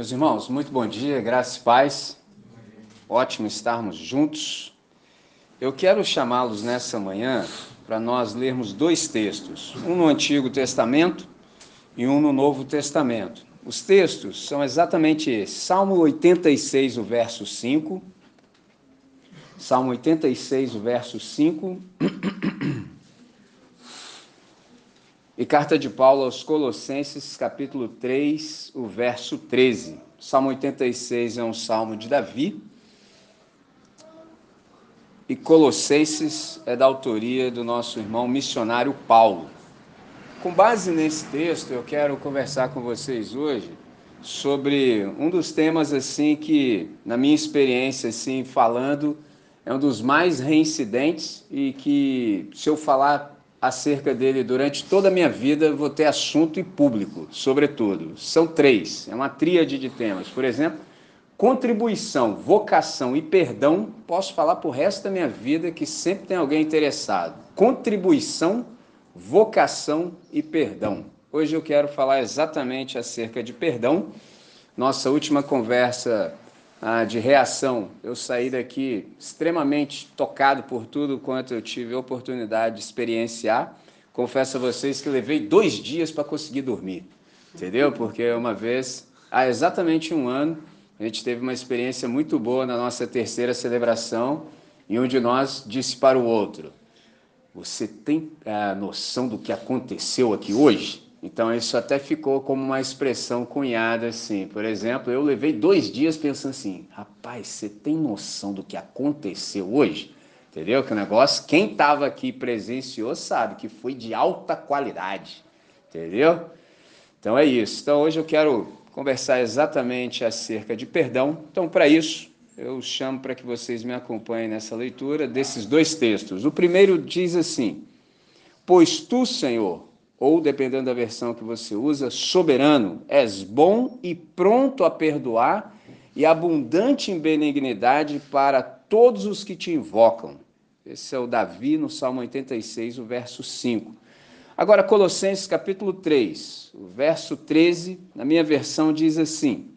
Meus irmãos, muito bom dia, graças e paz. Ótimo estarmos juntos. Eu quero chamá-los nessa manhã para nós lermos dois textos, um no Antigo Testamento e um no Novo Testamento. Os textos são exatamente esses: Salmo 86, o verso 5. Salmo 86, o verso 5. E carta de Paulo aos Colossenses, capítulo 3, o verso 13. Salmo 86 é um salmo de Davi. E Colossenses é da autoria do nosso irmão missionário Paulo. Com base nesse texto, eu quero conversar com vocês hoje sobre um dos temas assim que, na minha experiência assim falando, é um dos mais reincidentes e que se eu falar acerca dele durante toda a minha vida, vou ter assunto e público, sobretudo. São três, é uma tríade de temas. Por exemplo, contribuição, vocação e perdão, posso falar para o resto da minha vida que sempre tem alguém interessado. Contribuição, vocação e perdão. Hoje eu quero falar exatamente acerca de perdão. Nossa última conversa ah, de reação. Eu saí daqui extremamente tocado por tudo quanto eu tive oportunidade de experienciar. Confesso a vocês que levei dois dias para conseguir dormir, entendeu? Porque uma vez, há exatamente um ano, a gente teve uma experiência muito boa na nossa terceira celebração, e um de nós disse para o outro: Você tem a noção do que aconteceu aqui hoje? Então isso até ficou como uma expressão cunhada assim. Por exemplo, eu levei dois dias pensando assim, rapaz, você tem noção do que aconteceu hoje? Entendeu? Que o negócio, quem estava aqui presenciou sabe que foi de alta qualidade. Entendeu? Então é isso. Então hoje eu quero conversar exatamente acerca de perdão. Então para isso eu chamo para que vocês me acompanhem nessa leitura desses dois textos. O primeiro diz assim: Pois tu, Senhor, ou dependendo da versão que você usa, soberano, és bom e pronto a perdoar e abundante em benignidade para todos os que te invocam. Esse é o Davi no Salmo 86, o verso 5. Agora, Colossenses capítulo 3, o verso 13, na minha versão diz assim: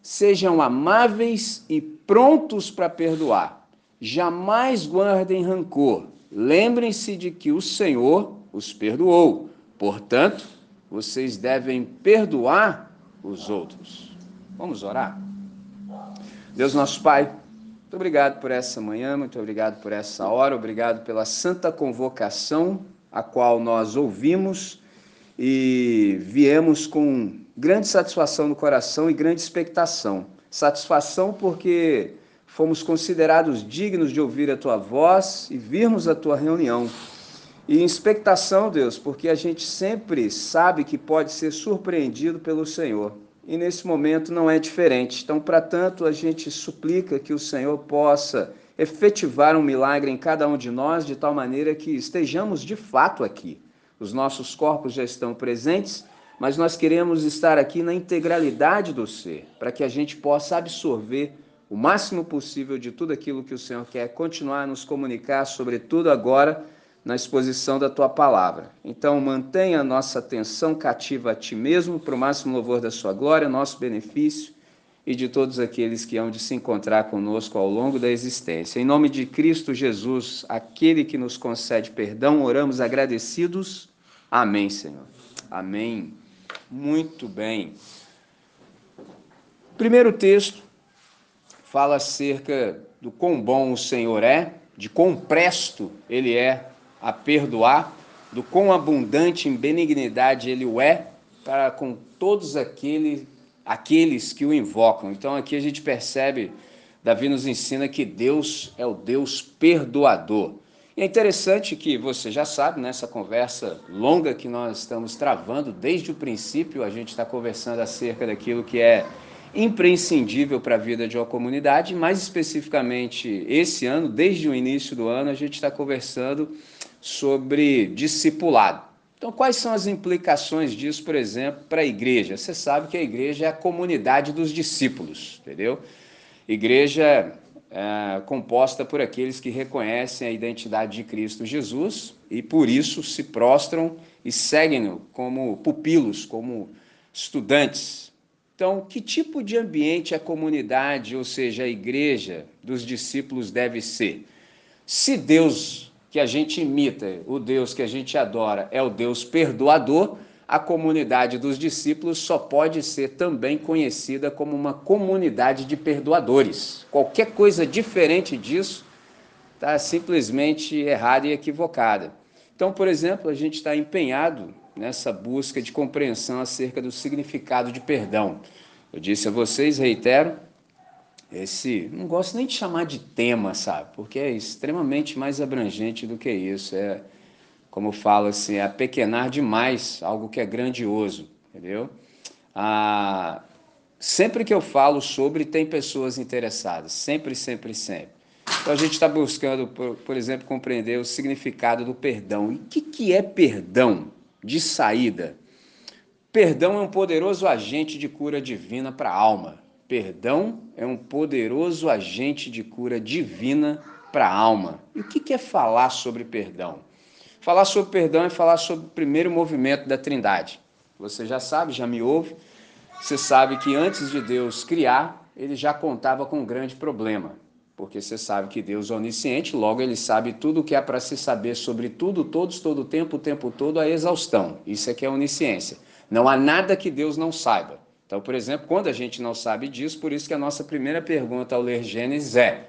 Sejam amáveis e prontos para perdoar, jamais guardem rancor. Lembrem-se de que o Senhor os perdoou Portanto, vocês devem perdoar os outros. Vamos orar? Deus nosso Pai, muito obrigado por essa manhã, muito obrigado por essa hora, obrigado pela santa convocação a qual nós ouvimos e viemos com grande satisfação no coração e grande expectação. Satisfação porque fomos considerados dignos de ouvir a tua voz e virmos a tua reunião. E expectação, Deus, porque a gente sempre sabe que pode ser surpreendido pelo Senhor. E nesse momento não é diferente. Então, para tanto, a gente suplica que o Senhor possa efetivar um milagre em cada um de nós, de tal maneira que estejamos de fato aqui. Os nossos corpos já estão presentes, mas nós queremos estar aqui na integralidade do ser, para que a gente possa absorver o máximo possível de tudo aquilo que o Senhor quer continuar a nos comunicar, sobretudo agora na exposição da tua palavra. Então, mantenha a nossa atenção cativa a ti mesmo, para o máximo louvor da sua glória, nosso benefício e de todos aqueles que hão de se encontrar conosco ao longo da existência. Em nome de Cristo Jesus, aquele que nos concede perdão, oramos agradecidos. Amém, Senhor. Amém. Muito bem. Primeiro texto fala acerca do quão bom o Senhor é, de quão presto ele é a perdoar, do quão abundante em benignidade ele o é para com todos aquele, aqueles que o invocam. Então aqui a gente percebe, Davi nos ensina que Deus é o Deus perdoador. E é interessante que você já sabe, nessa conversa longa que nós estamos travando, desde o princípio a gente está conversando acerca daquilo que é imprescindível para a vida de uma comunidade, mais especificamente esse ano, desde o início do ano, a gente está conversando sobre discipulado. Então, quais são as implicações disso, por exemplo, para a igreja? Você sabe que a igreja é a comunidade dos discípulos, entendeu? Igreja é, composta por aqueles que reconhecem a identidade de Cristo Jesus e por isso se prostram e seguem-no como pupilos, como estudantes. Então, que tipo de ambiente a comunidade, ou seja, a igreja dos discípulos deve ser? Se Deus que a gente imita, o Deus que a gente adora, é o Deus perdoador, a comunidade dos discípulos só pode ser também conhecida como uma comunidade de perdoadores. Qualquer coisa diferente disso está simplesmente errada e equivocada. Então, por exemplo, a gente está empenhado nessa busca de compreensão acerca do significado de perdão. Eu disse a vocês, reitero, esse, não gosto nem de chamar de tema, sabe? Porque é extremamente mais abrangente do que isso. É, como eu falo assim, é apequenar demais algo que é grandioso, entendeu? Ah, sempre que eu falo sobre, tem pessoas interessadas, sempre, sempre, sempre. Então a gente está buscando, por, por, exemplo, compreender o significado do perdão. E o que, que é perdão de saída? Perdão é um poderoso agente de cura divina para a alma. Perdão é um poderoso agente de cura divina para a alma. E o que é falar sobre perdão? Falar sobre perdão é falar sobre o primeiro movimento da Trindade. Você já sabe, já me ouve. Você sabe que antes de Deus criar, ele já contava com um grande problema. Porque você sabe que Deus é onisciente, logo ele sabe tudo o que é para se saber sobre tudo, todos, todo o tempo, o tempo todo, a exaustão. Isso é que é onisciência. Não há nada que Deus não saiba. Então, por exemplo, quando a gente não sabe disso, por isso que a nossa primeira pergunta ao ler Gênesis é: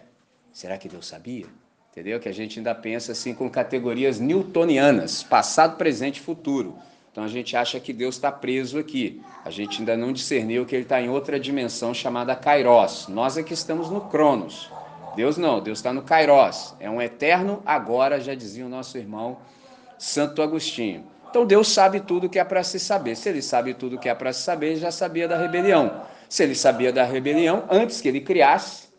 será que Deus sabia? Entendeu? Que a gente ainda pensa assim com categorias newtonianas, passado, presente e futuro. Então a gente acha que Deus está preso aqui. A gente ainda não discerniu que ele está em outra dimensão chamada Kairos. Nós é que estamos no Cronos. Deus não, Deus está no Kairos. É um eterno agora, já dizia o nosso irmão Santo Agostinho. Então Deus sabe tudo que é para se saber. Se ele sabe tudo que é para se saber, ele já sabia da rebelião. Se ele sabia da rebelião antes que ele criasse,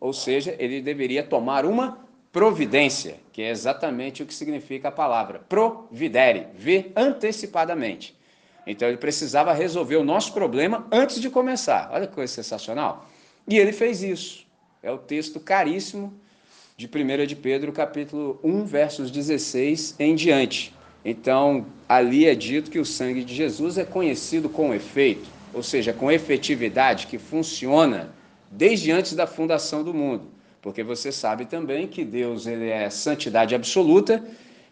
ou seja, ele deveria tomar uma providência, que é exatamente o que significa a palavra providere, ver antecipadamente. Então ele precisava resolver o nosso problema antes de começar. Olha que coisa sensacional. E ele fez isso. É o texto caríssimo de 1 de Pedro, capítulo 1, versos 16 em diante. Então, ali é dito que o sangue de Jesus é conhecido com efeito, ou seja, com efetividade, que funciona desde antes da fundação do mundo. Porque você sabe também que Deus ele é santidade absoluta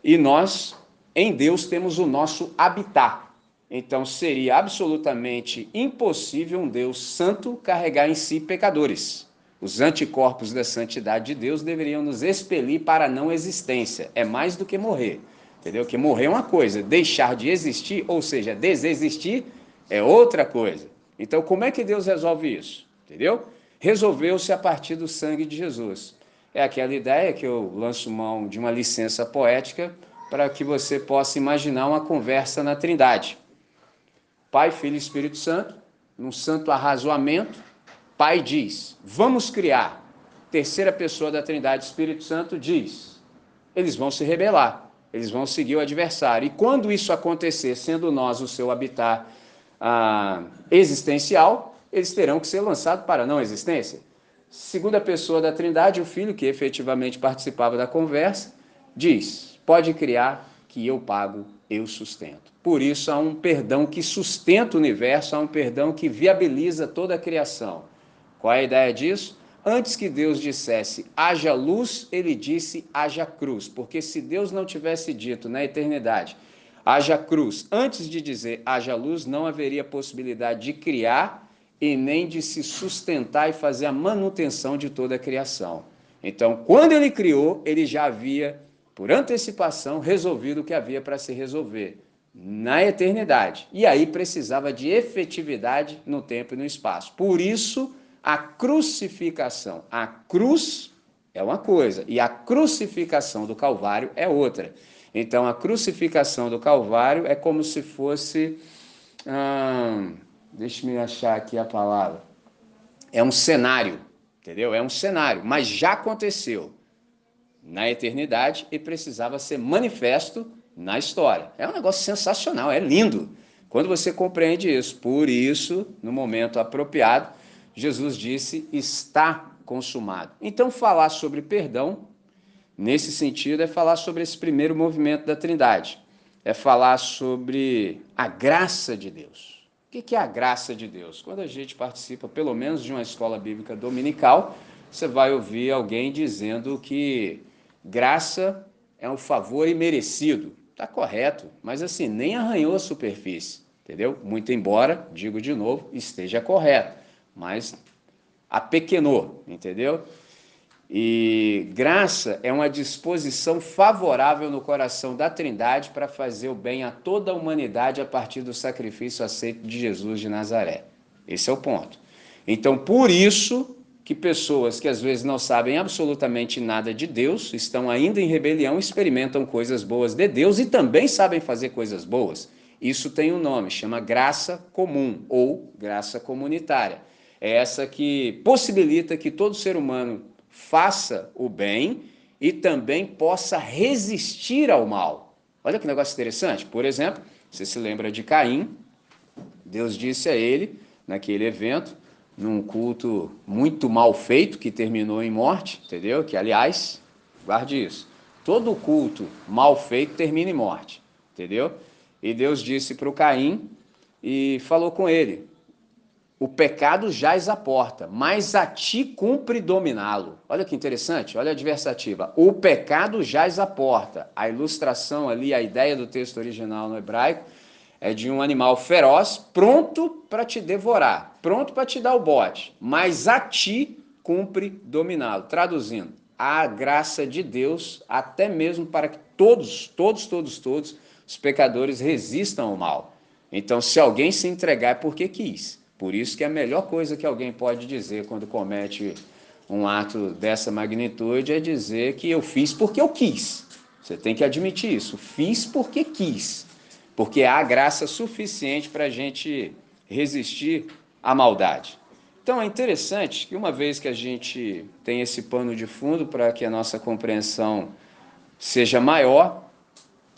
e nós, em Deus, temos o nosso habitat. Então, seria absolutamente impossível um Deus santo carregar em si pecadores. Os anticorpos da santidade de Deus deveriam nos expelir para a não existência. É mais do que morrer. Entendeu? Que morrer é uma coisa, deixar de existir, ou seja, desexistir, é outra coisa. Então, como é que Deus resolve isso? Entendeu? Resolveu-se a partir do sangue de Jesus. É aquela ideia que eu lanço mão de uma licença poética para que você possa imaginar uma conversa na Trindade. Pai, Filho e Espírito Santo, num santo arrazoamento, Pai diz: Vamos criar. Terceira pessoa da Trindade, Espírito Santo, diz: Eles vão se rebelar eles vão seguir o adversário. E quando isso acontecer, sendo nós o seu habitat ah, existencial, eles terão que ser lançados para a não existência. Segunda pessoa da Trindade, o filho, que efetivamente participava da conversa, diz: Pode criar que eu pago, eu sustento. Por isso há um perdão que sustenta o universo, há um perdão que viabiliza toda a criação. Qual é a ideia disso? Antes que Deus dissesse haja luz, ele disse haja cruz. Porque se Deus não tivesse dito na eternidade haja cruz, antes de dizer haja luz, não haveria possibilidade de criar e nem de se sustentar e fazer a manutenção de toda a criação. Então, quando ele criou, ele já havia, por antecipação, resolvido o que havia para se resolver na eternidade. E aí precisava de efetividade no tempo e no espaço. Por isso, a crucificação. A cruz é uma coisa e a crucificação do Calvário é outra. Então, a crucificação do Calvário é como se fosse. Hum, Deixa-me achar aqui a palavra. É um cenário, entendeu? É um cenário, mas já aconteceu na eternidade e precisava ser manifesto na história. É um negócio sensacional, é lindo. Quando você compreende isso, por isso, no momento apropriado, Jesus disse: está consumado. Então, falar sobre perdão, nesse sentido, é falar sobre esse primeiro movimento da Trindade. É falar sobre a graça de Deus. O que é a graça de Deus? Quando a gente participa, pelo menos, de uma escola bíblica dominical, você vai ouvir alguém dizendo que graça é um favor imerecido. Está correto, mas assim, nem arranhou a superfície, entendeu? Muito embora, digo de novo, esteja correto, mas apequenou, entendeu? E graça é uma disposição favorável no coração da Trindade para fazer o bem a toda a humanidade a partir do sacrifício aceito de Jesus de Nazaré. Esse é o ponto. Então, por isso que pessoas que às vezes não sabem absolutamente nada de Deus, estão ainda em rebelião, experimentam coisas boas de Deus e também sabem fazer coisas boas. Isso tem um nome, chama graça comum ou graça comunitária. É essa que possibilita que todo ser humano faça o bem e também possa resistir ao mal. Olha que negócio interessante. Por exemplo, você se lembra de Caim? Deus disse a ele, naquele evento, num culto muito mal feito, que terminou em morte, entendeu? Que, aliás, guarde isso. Todo culto mal feito termina em morte, entendeu? E Deus disse para o Caim e falou com ele: o pecado jaz à porta, mas a ti cumpre dominá-lo. Olha que interessante, olha a adversativa. O pecado jaz à porta. A ilustração ali, a ideia do texto original no hebraico, é de um animal feroz, pronto para te devorar, pronto para te dar o bote, mas a ti cumpre dominá-lo. Traduzindo, a graça de Deus, até mesmo para que todos, todos, todos, todos, os pecadores resistam ao mal. Então, se alguém se entregar é porque quis. Por isso que a melhor coisa que alguém pode dizer quando comete um ato dessa magnitude é dizer que eu fiz porque eu quis. Você tem que admitir isso. Fiz porque quis. Porque há graça suficiente para a gente resistir à maldade. Então é interessante que uma vez que a gente tem esse pano de fundo para que a nossa compreensão seja maior,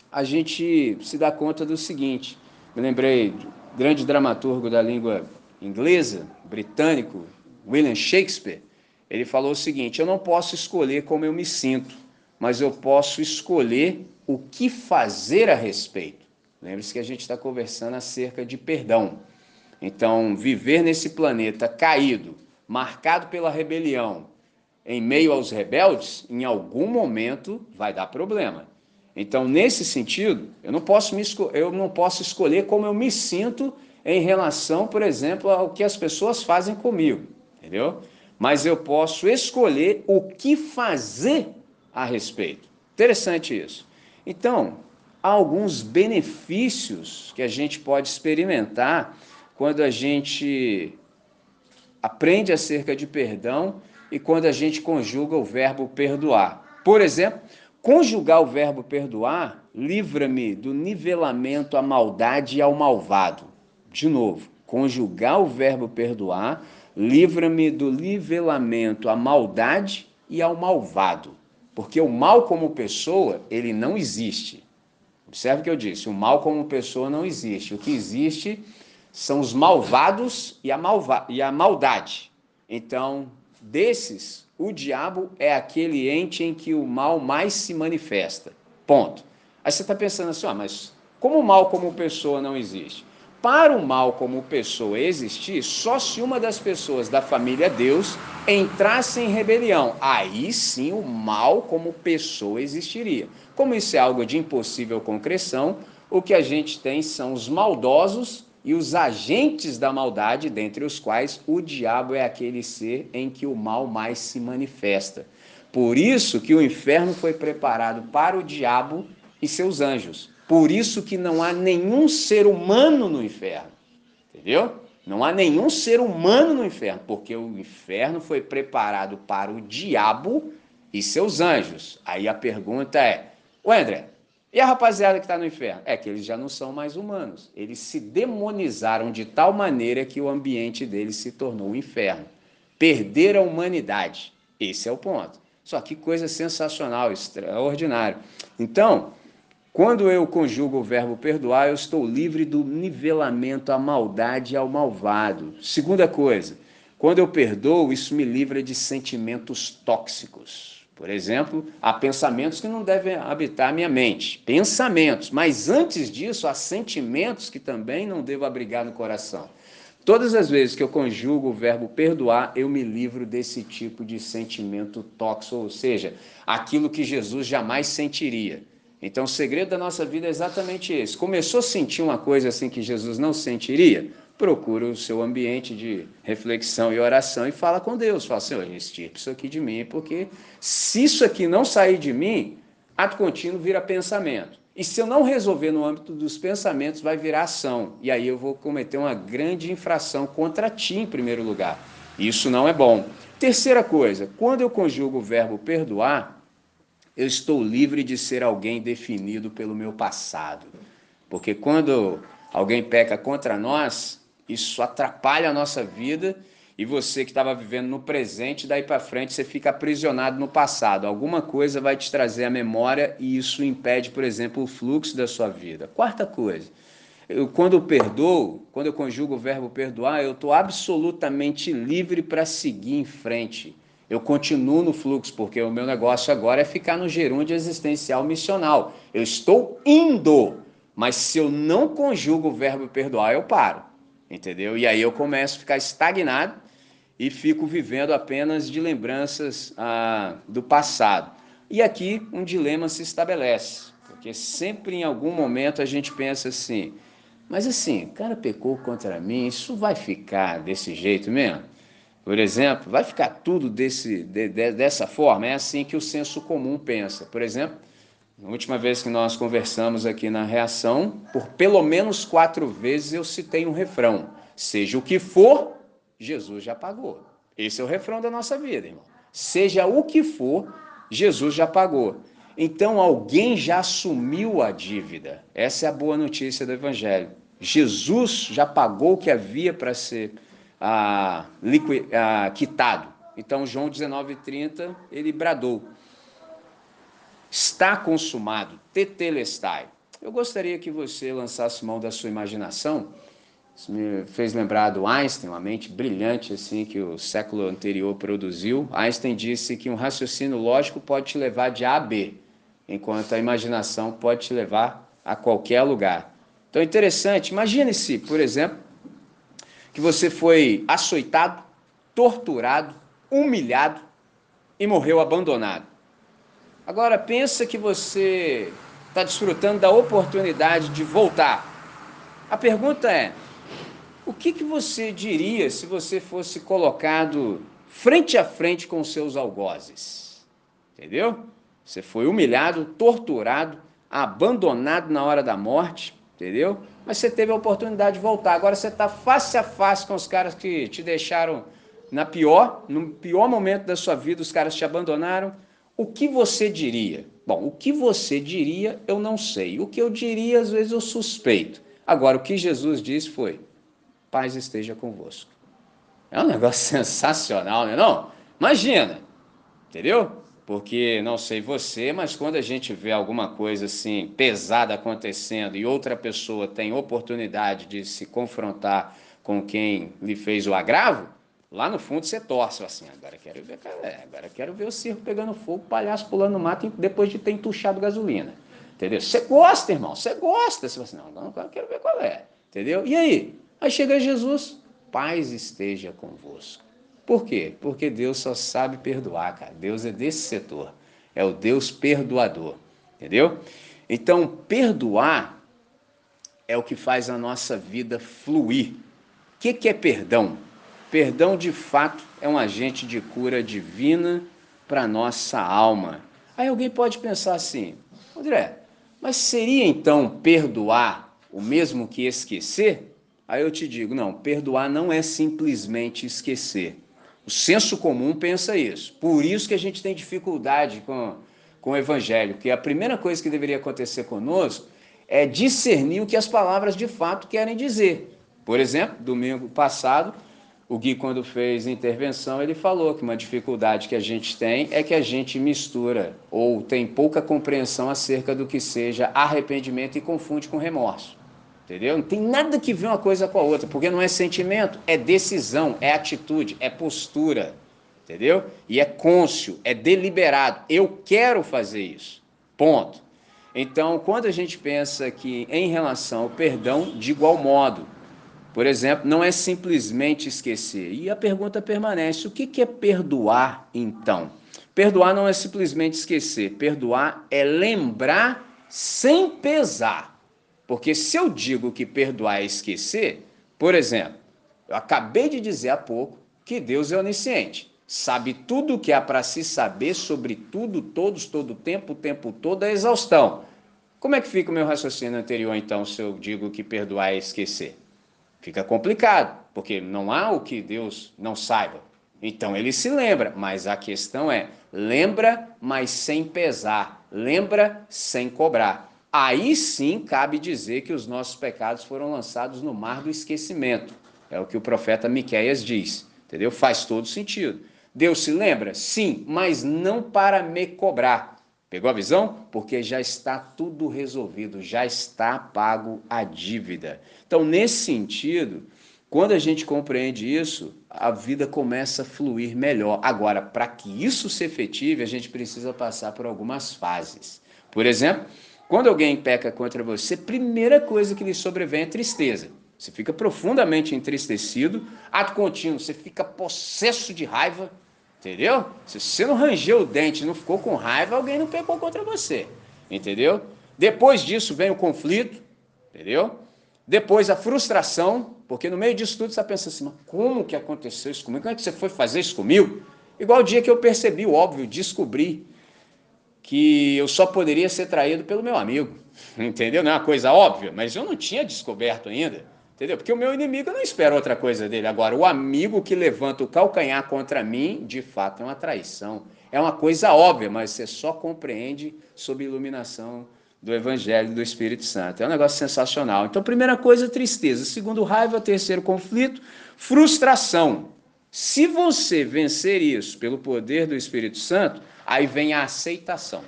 a gente se dá conta do seguinte. Me lembrei, grande dramaturgo da língua inglesa, britânico, William Shakespeare, ele falou o seguinte: eu não posso escolher como eu me sinto, mas eu posso escolher o que fazer a respeito. Lembre-se que a gente está conversando acerca de perdão. Então, viver nesse planeta caído, marcado pela rebelião, em meio aos rebeldes, em algum momento vai dar problema. Então, nesse sentido, eu não posso, me eu não posso escolher como eu me sinto em relação, por exemplo, ao que as pessoas fazem comigo, entendeu? Mas eu posso escolher o que fazer a respeito. Interessante isso. Então, há alguns benefícios que a gente pode experimentar quando a gente aprende acerca de perdão e quando a gente conjuga o verbo perdoar. Por exemplo, conjugar o verbo perdoar livra-me do nivelamento à maldade e ao malvado. De novo, conjugar o verbo perdoar, livra-me do nivelamento à maldade e ao malvado. Porque o mal como pessoa, ele não existe. Observe o que eu disse, o mal como pessoa não existe. O que existe são os malvados e a, malva e a maldade. Então, desses, o diabo é aquele ente em que o mal mais se manifesta. Ponto. Aí você está pensando assim, ah, mas como o mal como pessoa não existe? Para o mal como pessoa existir, só se uma das pessoas da família Deus entrasse em rebelião. Aí sim o mal como pessoa existiria. Como isso é algo de impossível concreção, o que a gente tem são os maldosos e os agentes da maldade, dentre os quais o diabo é aquele ser em que o mal mais se manifesta. Por isso que o inferno foi preparado para o diabo e seus anjos. Por isso que não há nenhum ser humano no inferno. Entendeu? Não há nenhum ser humano no inferno, porque o inferno foi preparado para o diabo e seus anjos. Aí a pergunta é: Ué, André, e a rapaziada que está no inferno? É que eles já não são mais humanos. Eles se demonizaram de tal maneira que o ambiente deles se tornou o um inferno. Perderam a humanidade. Esse é o ponto. Só que coisa sensacional, extraordinário. Então, quando eu conjugo o verbo perdoar, eu estou livre do nivelamento à maldade e ao malvado. Segunda coisa, quando eu perdoo, isso me livra de sentimentos tóxicos. Por exemplo, há pensamentos que não devem habitar minha mente. Pensamentos. Mas antes disso, há sentimentos que também não devo abrigar no coração. Todas as vezes que eu conjugo o verbo perdoar, eu me livro desse tipo de sentimento tóxico, ou seja, aquilo que Jesus jamais sentiria. Então, o segredo da nossa vida é exatamente esse. Começou a sentir uma coisa assim que Jesus não sentiria? Procura o seu ambiente de reflexão e oração e fala com Deus. Fala, Senhor, extirpe isso aqui de mim, porque se isso aqui não sair de mim, ato contínuo vira pensamento. E se eu não resolver no âmbito dos pensamentos, vai virar ação. E aí eu vou cometer uma grande infração contra ti, em primeiro lugar. Isso não é bom. Terceira coisa, quando eu conjugo o verbo perdoar, eu estou livre de ser alguém definido pelo meu passado. Porque quando alguém peca contra nós, isso atrapalha a nossa vida e você que estava vivendo no presente, daí para frente você fica aprisionado no passado. Alguma coisa vai te trazer a memória e isso impede, por exemplo, o fluxo da sua vida. Quarta coisa, eu, quando eu perdoo, quando eu conjugo o verbo perdoar, eu estou absolutamente livre para seguir em frente. Eu continuo no fluxo, porque o meu negócio agora é ficar no gerúndio existencial missional. Eu estou indo, mas se eu não conjugo o verbo perdoar, eu paro. Entendeu? E aí eu começo a ficar estagnado e fico vivendo apenas de lembranças ah, do passado. E aqui um dilema se estabelece, porque sempre em algum momento a gente pensa assim, mas assim, o cara pecou contra mim, isso vai ficar desse jeito mesmo? Por exemplo, vai ficar tudo desse, de, de, dessa forma? É assim que o senso comum pensa. Por exemplo, na última vez que nós conversamos aqui na reação, por pelo menos quatro vezes eu citei um refrão: seja o que for, Jesus já pagou. Esse é o refrão da nossa vida, irmão. Seja o que for, Jesus já pagou. Então alguém já assumiu a dívida. Essa é a boa notícia do Evangelho. Jesus já pagou o que havia para ser ah, ah, quitado. Então, João 19,30, ele bradou: Está consumado, tetelestai. Eu gostaria que você lançasse mão da sua imaginação isso me fez lembrar do Einstein, uma mente brilhante assim que o século anterior produziu. Einstein disse que um raciocínio lógico pode te levar de A a B, enquanto a imaginação pode te levar a qualquer lugar. Então, interessante. Imagine-se, por exemplo, que você foi açoitado, torturado, humilhado e morreu abandonado. Agora pensa que você está desfrutando da oportunidade de voltar. A pergunta é: o que, que você diria se você fosse colocado frente a frente com seus algozes? Entendeu? Você foi humilhado, torturado, abandonado na hora da morte, entendeu? Mas você teve a oportunidade de voltar. Agora você está face a face com os caras que te deixaram na pior, no pior momento da sua vida, os caras te abandonaram. O que você diria? Bom, o que você diria eu não sei. O que eu diria, às vezes, eu suspeito. Agora, o que Jesus disse foi: paz esteja convosco. É um negócio sensacional, né? Não? Imagina, entendeu? Porque não sei você, mas quando a gente vê alguma coisa assim pesada acontecendo e outra pessoa tem oportunidade de se confrontar com quem lhe fez o agravo, lá no fundo você torce assim, agora quero ver, é, agora quero ver o circo pegando fogo, o palhaço pulando mato depois de ter entuchado gasolina. Entendeu? Você gosta, irmão, você gosta. Você fala assim, não, agora quero ver qual é. Entendeu? E aí? Aí chega Jesus, paz esteja convosco. Por quê? Porque Deus só sabe perdoar, cara. Deus é desse setor. É o Deus perdoador. Entendeu? Então, perdoar é o que faz a nossa vida fluir. O que, que é perdão? Perdão, de fato, é um agente de cura divina para a nossa alma. Aí alguém pode pensar assim, André, mas seria então perdoar o mesmo que esquecer? Aí eu te digo, não, perdoar não é simplesmente esquecer. O senso comum pensa isso. Por isso que a gente tem dificuldade com, com o evangelho, que a primeira coisa que deveria acontecer conosco é discernir o que as palavras de fato querem dizer. Por exemplo, domingo passado, o Gui, quando fez intervenção, ele falou que uma dificuldade que a gente tem é que a gente mistura ou tem pouca compreensão acerca do que seja arrependimento e confunde com remorso. Entendeu? Não tem nada que ver uma coisa com a outra, porque não é sentimento, é decisão, é atitude, é postura. entendeu? E é côncio, é deliberado. Eu quero fazer isso. Ponto. Então, quando a gente pensa que em relação ao perdão, de igual modo, por exemplo, não é simplesmente esquecer. E a pergunta permanece: o que é perdoar então? Perdoar não é simplesmente esquecer, perdoar é lembrar sem pesar. Porque se eu digo que perdoar é esquecer, por exemplo, eu acabei de dizer há pouco que Deus é onisciente sabe tudo o que há para se saber sobre tudo, todos, todo o tempo, o tempo todo, a exaustão. Como é que fica o meu raciocínio anterior, então, se eu digo que perdoar é esquecer? Fica complicado, porque não há o que Deus não saiba. Então ele se lembra, mas a questão é: lembra, mas sem pesar, lembra sem cobrar. Aí sim cabe dizer que os nossos pecados foram lançados no mar do esquecimento. É o que o profeta Miqueias diz. Entendeu? Faz todo sentido. Deus se lembra? Sim, mas não para me cobrar. Pegou a visão? Porque já está tudo resolvido, já está pago a dívida. Então, nesse sentido, quando a gente compreende isso, a vida começa a fluir melhor. Agora, para que isso se efetive, a gente precisa passar por algumas fases. Por exemplo, quando alguém peca contra você, primeira coisa que lhe sobrevém é tristeza. Você fica profundamente entristecido, ato contínuo, você fica possesso de raiva, Entendeu? Se você não rangeu o dente, não ficou com raiva, alguém não pecou contra você. Entendeu? Depois disso vem o conflito, entendeu? Depois a frustração, porque no meio disso tudo você pensa assim, mas como que aconteceu isso comigo? Como é que você foi fazer isso comigo? Igual o dia que eu percebi, óbvio, descobri que eu só poderia ser traído pelo meu amigo. Entendeu? Não é uma coisa óbvia, mas eu não tinha descoberto ainda. Entendeu? Porque o meu inimigo não espera outra coisa dele. Agora, o amigo que levanta o calcanhar contra mim, de fato, é uma traição. É uma coisa óbvia, mas você só compreende sob iluminação do Evangelho do Espírito Santo. É um negócio sensacional. Então, primeira coisa, tristeza. Segundo, raiva. Terceiro, conflito. Frustração. Se você vencer isso pelo poder do Espírito Santo, aí vem a aceitação.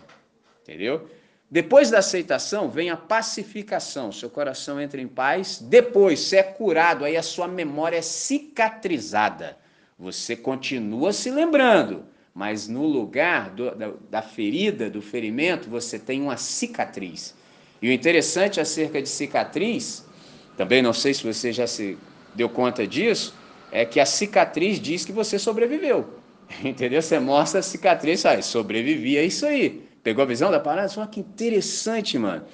Entendeu? Depois da aceitação vem a pacificação, seu coração entra em paz. Depois, se é curado, aí a sua memória é cicatrizada. Você continua se lembrando, mas no lugar do, da, da ferida, do ferimento, você tem uma cicatriz. E o interessante acerca de cicatriz, também não sei se você já se deu conta disso, é que a cicatriz diz que você sobreviveu. Entendeu? Você mostra a cicatriz, sai, sobrevivi, é isso aí. Pegou a visão da parada? Só que interessante, mano.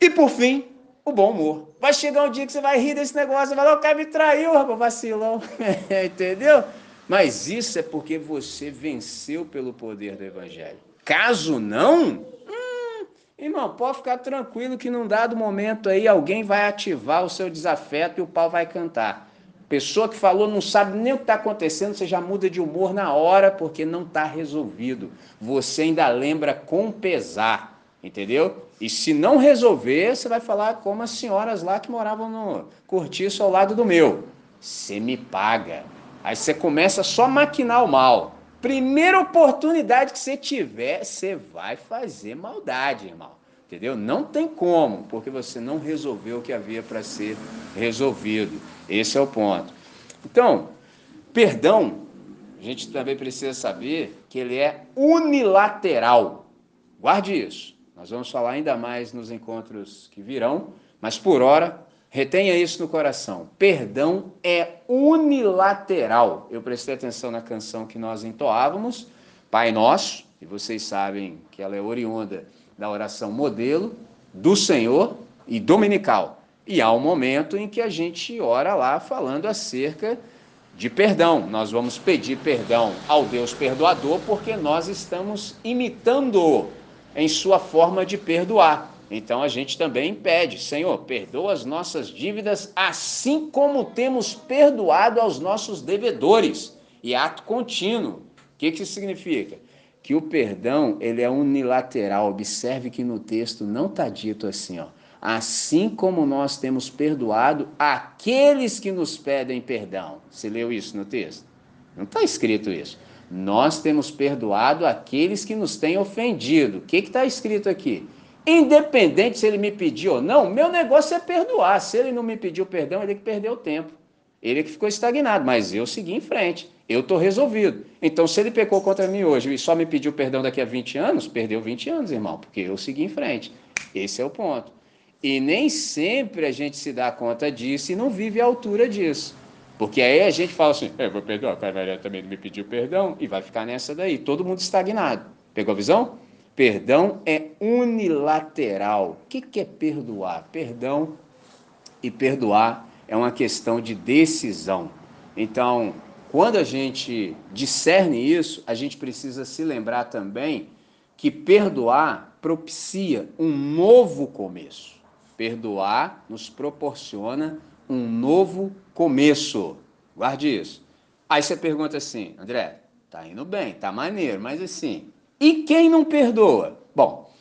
E por fim, o bom humor. Vai chegar um dia que você vai rir desse negócio, vai falar, o cara me traiu, rapaz, vacilão. Entendeu? Mas isso é porque você venceu pelo poder do Evangelho. Caso não, hum, irmão, pode ficar tranquilo que num dado momento aí alguém vai ativar o seu desafeto e o pau vai cantar. Pessoa que falou não sabe nem o que está acontecendo, você já muda de humor na hora porque não está resolvido. Você ainda lembra com pesar, entendeu? E se não resolver, você vai falar como as senhoras lá que moravam no cortiço ao lado do meu. Você me paga. Aí você começa só a maquinar o mal. Primeira oportunidade que você tiver, você vai fazer maldade, irmão. Entendeu? Não tem como, porque você não resolveu o que havia para ser resolvido. Esse é o ponto. Então, perdão, a gente também precisa saber que ele é unilateral. Guarde isso. Nós vamos falar ainda mais nos encontros que virão, mas por hora, retenha isso no coração. Perdão é unilateral. Eu prestei atenção na canção que nós entoávamos, Pai Nosso, e vocês sabem que ela é oriunda da oração modelo, do Senhor e dominical. E há um momento em que a gente ora lá falando acerca de perdão. Nós vamos pedir perdão ao Deus perdoador porque nós estamos imitando em sua forma de perdoar. Então a gente também pede, Senhor, perdoa as nossas dívidas assim como temos perdoado aos nossos devedores. E ato contínuo. O que, que significa? Que o perdão ele é unilateral. Observe que no texto não está dito assim, ó. Assim como nós temos perdoado aqueles que nos pedem perdão. Você leu isso no texto? Não está escrito isso. Nós temos perdoado aqueles que nos têm ofendido. O que está escrito aqui? Independente se ele me pediu ou não, meu negócio é perdoar. Se ele não me pediu perdão, ele tem que perder o tempo. Ele é que ficou estagnado, mas eu segui em frente. Eu estou resolvido. Então, se ele pecou contra mim hoje e só me pediu perdão daqui a 20 anos, perdeu 20 anos, irmão, porque eu segui em frente. Esse é o ponto. E nem sempre a gente se dá conta disso e não vive à altura disso. Porque aí a gente fala assim, eu vou perdoar, o Carvalho também me pediu perdão, e vai ficar nessa daí, todo mundo estagnado. Pegou a visão? Perdão é unilateral. O que, que é perdoar? Perdão e perdoar é uma questão de decisão. Então, quando a gente discerne isso, a gente precisa se lembrar também que perdoar propicia um novo começo. Perdoar nos proporciona um novo começo. Guarde isso. Aí você pergunta assim, André, tá indo bem, tá maneiro, mas assim, e quem não perdoa? Bom,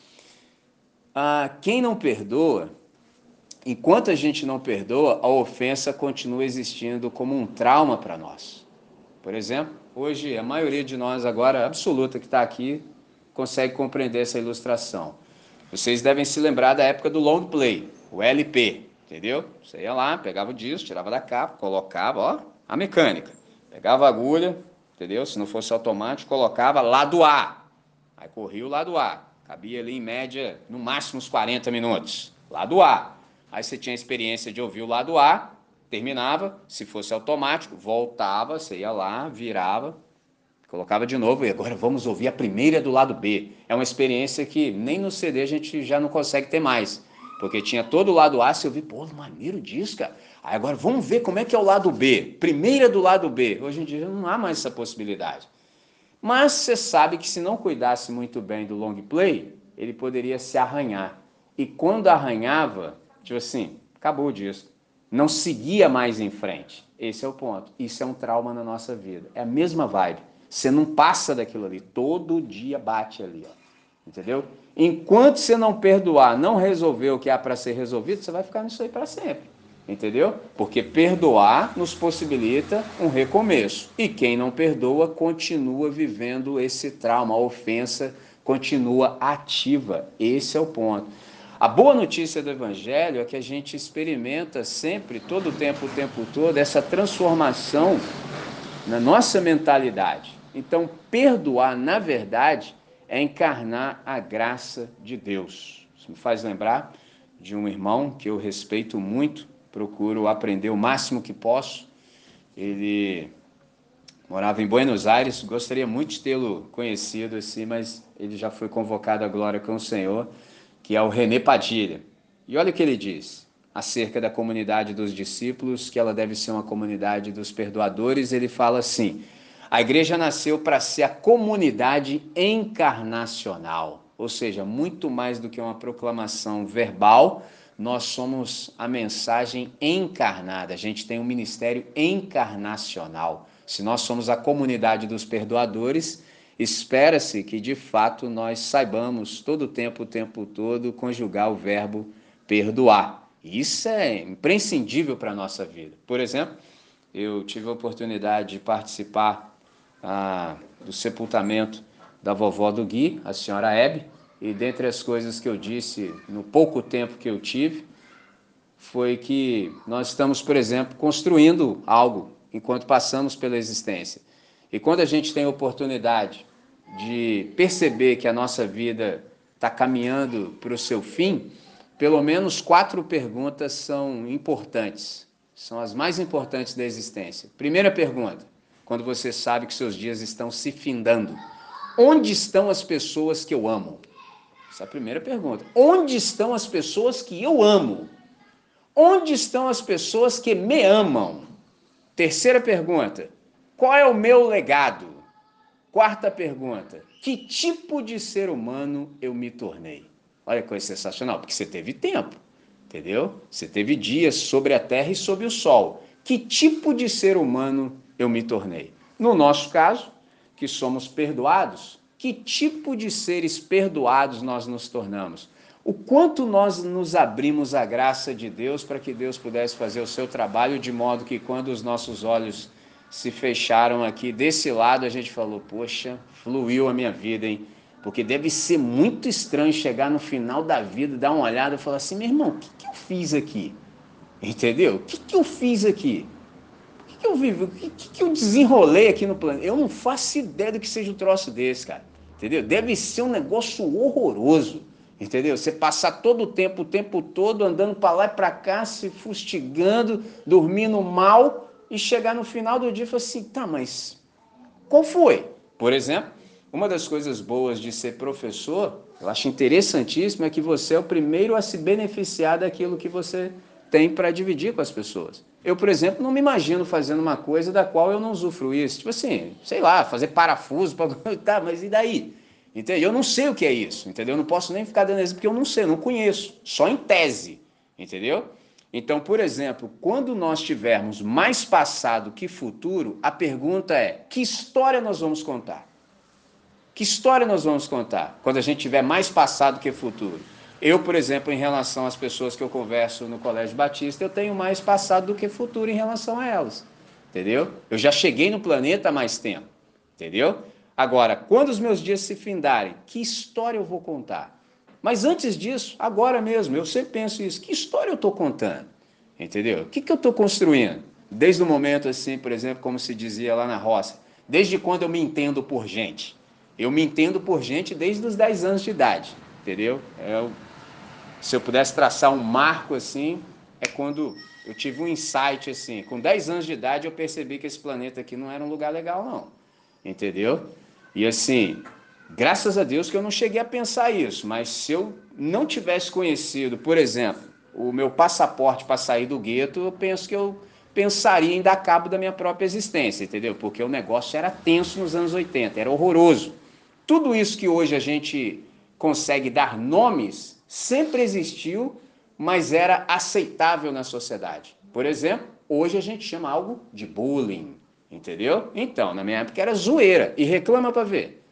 ah, quem não perdoa, enquanto a gente não perdoa, a ofensa continua existindo como um trauma para nós. Por exemplo, hoje a maioria de nós agora, absoluta que está aqui, consegue compreender essa ilustração. Vocês devem se lembrar da época do long play, o LP, entendeu? Você ia lá, pegava o disco, tirava da capa, colocava, ó, a mecânica. Pegava a agulha, entendeu? Se não fosse automático, colocava lado A. Aí corria o lado A. Cabia ali em média, no máximo uns 40 minutos. Lado A. Aí você tinha a experiência de ouvir o lado A, terminava, se fosse automático, voltava, você ia lá, virava, colocava de novo e agora vamos ouvir a primeira do lado B. É uma experiência que nem no CD a gente já não consegue ter mais. Porque tinha todo o lado A, você ouviu, pô, maneiro disso, cara. Aí agora vamos ver como é que é o lado B. Primeira do lado B. Hoje em dia não há mais essa possibilidade. Mas você sabe que se não cuidasse muito bem do long play, ele poderia se arranhar. E quando arranhava, tipo assim, acabou o disco. Não seguia mais em frente. Esse é o ponto. Isso é um trauma na nossa vida. É a mesma vibe. Você não passa daquilo ali. Todo dia bate ali, ó. Entendeu? Enquanto você não perdoar, não resolver o que há para ser resolvido, você vai ficar nisso aí para sempre. Entendeu? Porque perdoar nos possibilita um recomeço. E quem não perdoa continua vivendo esse trauma, a ofensa continua ativa. Esse é o ponto. A boa notícia do Evangelho é que a gente experimenta sempre, todo o tempo, o tempo todo, essa transformação na nossa mentalidade. Então, perdoar, na verdade, é encarnar a graça de Deus. Isso me faz lembrar de um irmão que eu respeito muito, procuro aprender o máximo que posso. Ele morava em Buenos Aires, gostaria muito de tê-lo conhecido assim, mas ele já foi convocado à glória com o Senhor, que é o René Padilha. E olha o que ele diz acerca da comunidade dos discípulos, que ela deve ser uma comunidade dos perdoadores. Ele fala assim: a igreja nasceu para ser a comunidade encarnacional, ou seja, muito mais do que uma proclamação verbal, nós somos a mensagem encarnada, a gente tem um ministério encarnacional. Se nós somos a comunidade dos perdoadores, espera-se que de fato nós saibamos todo o tempo, o tempo todo, conjugar o verbo perdoar. Isso é imprescindível para a nossa vida. Por exemplo, eu tive a oportunidade de participar ah, do sepultamento da vovó do Gui, a senhora Hebe, e dentre as coisas que eu disse no pouco tempo que eu tive, foi que nós estamos, por exemplo, construindo algo enquanto passamos pela existência. E quando a gente tem a oportunidade de perceber que a nossa vida está caminhando para o seu fim, pelo menos quatro perguntas são importantes, são as mais importantes da existência. Primeira pergunta: quando você sabe que seus dias estão se findando? Onde estão as pessoas que eu amo? Essa é a primeira pergunta. Onde estão as pessoas que eu amo? Onde estão as pessoas que me amam? Terceira pergunta. Qual é o meu legado? Quarta pergunta. Que tipo de ser humano eu me tornei? Olha que coisa sensacional, porque você teve tempo, entendeu? Você teve dias sobre a terra e sobre o sol. Que tipo de ser humano eu me tornei. No nosso caso, que somos perdoados, que tipo de seres perdoados nós nos tornamos? O quanto nós nos abrimos à graça de Deus para que Deus pudesse fazer o seu trabalho de modo que quando os nossos olhos se fecharam aqui desse lado, a gente falou: Poxa, fluiu a minha vida, hein? Porque deve ser muito estranho chegar no final da vida, dar uma olhada e falar assim: meu irmão, o que, que eu fiz aqui? Entendeu? O que, que eu fiz aqui? que eu vivo? O que, que eu desenrolei aqui no planeta? Eu não faço ideia do que seja um troço desse, cara. Entendeu? Deve ser um negócio horroroso. Entendeu? Você passar todo o tempo, o tempo todo, andando para lá e para cá, se fustigando, dormindo mal, e chegar no final do dia e falar assim: tá, mas qual foi? Por exemplo, uma das coisas boas de ser professor, eu acho interessantíssimo, é que você é o primeiro a se beneficiar daquilo que você tem para dividir com as pessoas. Eu, por exemplo, não me imagino fazendo uma coisa da qual eu não usufruísse. Tipo assim, sei lá, fazer parafuso, para tá, mas e daí? Entendeu? Eu não sei o que é isso, entendeu? Eu não posso nem ficar dando exemplo porque eu não sei, eu não conheço, só em tese, entendeu? Então, por exemplo, quando nós tivermos mais passado que futuro, a pergunta é: que história nós vamos contar? Que história nós vamos contar quando a gente tiver mais passado que futuro? Eu, por exemplo, em relação às pessoas que eu converso no Colégio Batista, eu tenho mais passado do que futuro em relação a elas. Entendeu? Eu já cheguei no planeta há mais tempo. Entendeu? Agora, quando os meus dias se findarem, que história eu vou contar? Mas antes disso, agora mesmo, eu sempre penso isso: que história eu estou contando? Entendeu? O que, que eu estou construindo? Desde o momento, assim, por exemplo, como se dizia lá na roça, desde quando eu me entendo por gente? Eu me entendo por gente desde os 10 anos de idade, entendeu? Eu, se eu pudesse traçar um marco assim, é quando eu tive um insight assim. Com 10 anos de idade, eu percebi que esse planeta aqui não era um lugar legal, não. Entendeu? E assim, graças a Deus que eu não cheguei a pensar isso, mas se eu não tivesse conhecido, por exemplo, o meu passaporte para sair do gueto, eu penso que eu pensaria em dar cabo da minha própria existência, entendeu? Porque o negócio era tenso nos anos 80, era horroroso. Tudo isso que hoje a gente consegue dar nomes sempre existiu, mas era aceitável na sociedade. Por exemplo, hoje a gente chama algo de bullying, Entendeu? Então, na minha época era zoeira. E reclama para ver.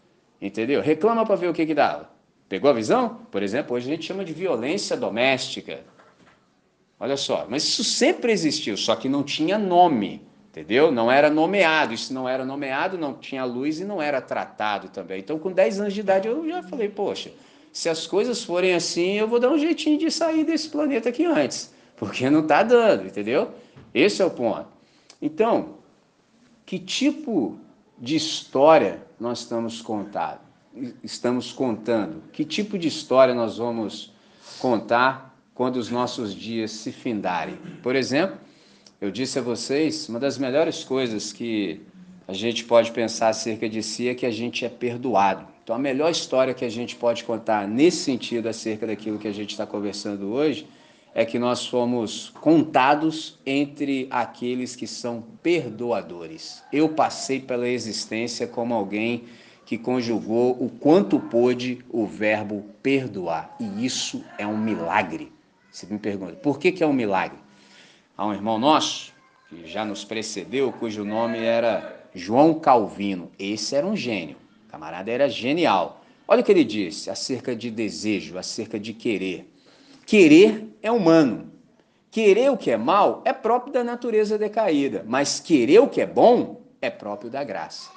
Entendeu? Reclama para ver o que, que dava. Pegou a visão? Por exemplo, hoje a gente chama de violência doméstica. Olha só, mas isso sempre existiu, só que não tinha nome, entendeu? Não era nomeado. Isso não era nomeado, não tinha luz e não era tratado também. Então, com 10 anos de idade, eu já falei, poxa, se as coisas forem assim, eu vou dar um jeitinho de sair desse planeta aqui antes, porque não está dando, entendeu? Esse é o ponto. Então, que tipo de história nós estamos contando? Estamos contando? Que tipo de história nós vamos contar quando os nossos dias se findarem? Por exemplo, eu disse a vocês, uma das melhores coisas que a gente pode pensar acerca de si é que a gente é perdoado. Então, a melhor história que a gente pode contar nesse sentido acerca daquilo que a gente está conversando hoje é que nós fomos contados entre aqueles que são perdoadores. Eu passei pela existência como alguém que conjugou o quanto pôde o verbo perdoar. E isso é um milagre. Você me pergunta, por que, que é um milagre? Há um irmão nosso, que já nos precedeu, cujo nome era João Calvino. Esse era um gênio. O camarada era genial. Olha o que ele disse acerca de desejo, acerca de querer. Querer é humano. Querer o que é mal é próprio da natureza decaída, mas querer o que é bom é próprio da graça.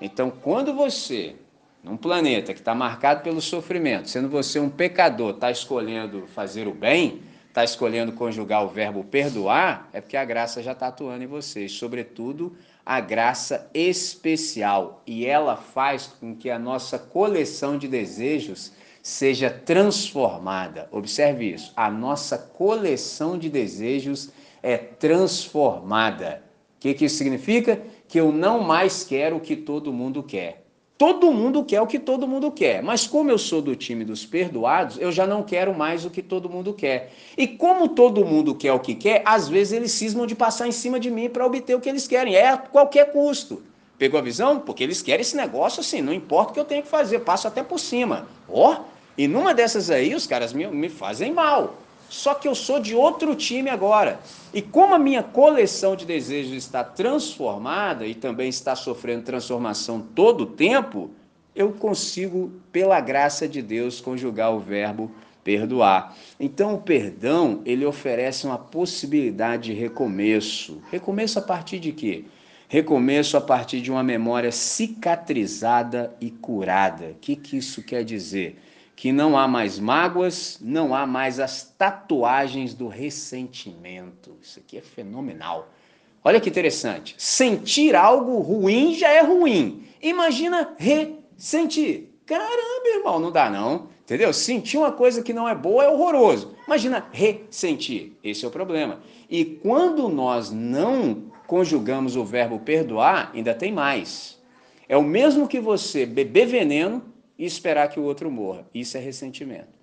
Então, quando você, num planeta que está marcado pelo sofrimento, sendo você um pecador, está escolhendo fazer o bem, está escolhendo conjugar o verbo perdoar, é porque a graça já está atuando em você, sobretudo a graça especial. E ela faz com que a nossa coleção de desejos seja transformada. Observe isso. A nossa coleção de desejos é transformada. O que, que isso significa? Que eu não mais quero o que todo mundo quer. Todo mundo quer o que todo mundo quer, mas como eu sou do time dos perdoados, eu já não quero mais o que todo mundo quer. E como todo mundo quer o que quer, às vezes eles cismam de passar em cima de mim para obter o que eles querem, é a qualquer custo. Pegou a visão? Porque eles querem esse negócio assim, não importa o que eu tenho que fazer, passo até por cima. Ó, oh, e numa dessas aí, os caras me, me fazem mal. Só que eu sou de outro time agora. E como a minha coleção de desejos está transformada e também está sofrendo transformação todo o tempo, eu consigo, pela graça de Deus, conjugar o verbo perdoar. Então, o perdão, ele oferece uma possibilidade de recomeço. Recomeço a partir de quê? Recomeço a partir de uma memória cicatrizada e curada. O que, que isso quer dizer? Que não há mais mágoas, não há mais as tatuagens do ressentimento. Isso aqui é fenomenal. Olha que interessante. Sentir algo ruim já é ruim. Imagina ressentir. Caramba, irmão, não dá não. Entendeu? Sentir uma coisa que não é boa é horroroso. Imagina ressentir. Esse é o problema. E quando nós não conjugamos o verbo perdoar, ainda tem mais. É o mesmo que você beber veneno e esperar que o outro morra. Isso é ressentimento.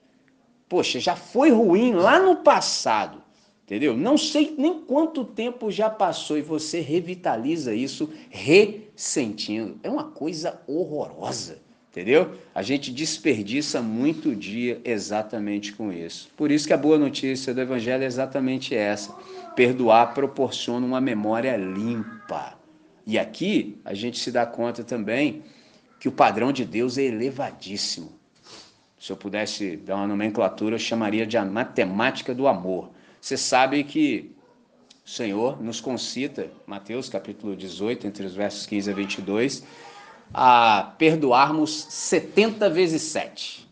Poxa, já foi ruim lá no passado. Entendeu? Não sei nem quanto tempo já passou e você revitaliza isso ressentindo. É uma coisa horrorosa. Entendeu? A gente desperdiça muito dia exatamente com isso. Por isso que a boa notícia do Evangelho é exatamente essa: perdoar proporciona uma memória limpa. E aqui a gente se dá conta também que o padrão de Deus é elevadíssimo. Se eu pudesse dar uma nomenclatura, eu chamaria de a matemática do amor. Você sabe que o Senhor nos concita, Mateus capítulo 18, entre os versos 15 a 22, a perdoarmos 70 vezes 7.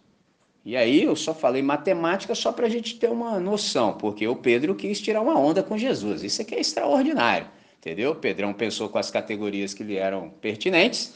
E aí eu só falei matemática só para a gente ter uma noção, porque o Pedro quis tirar uma onda com Jesus. Isso aqui é extraordinário, entendeu? O Pedrão pensou com as categorias que lhe eram pertinentes,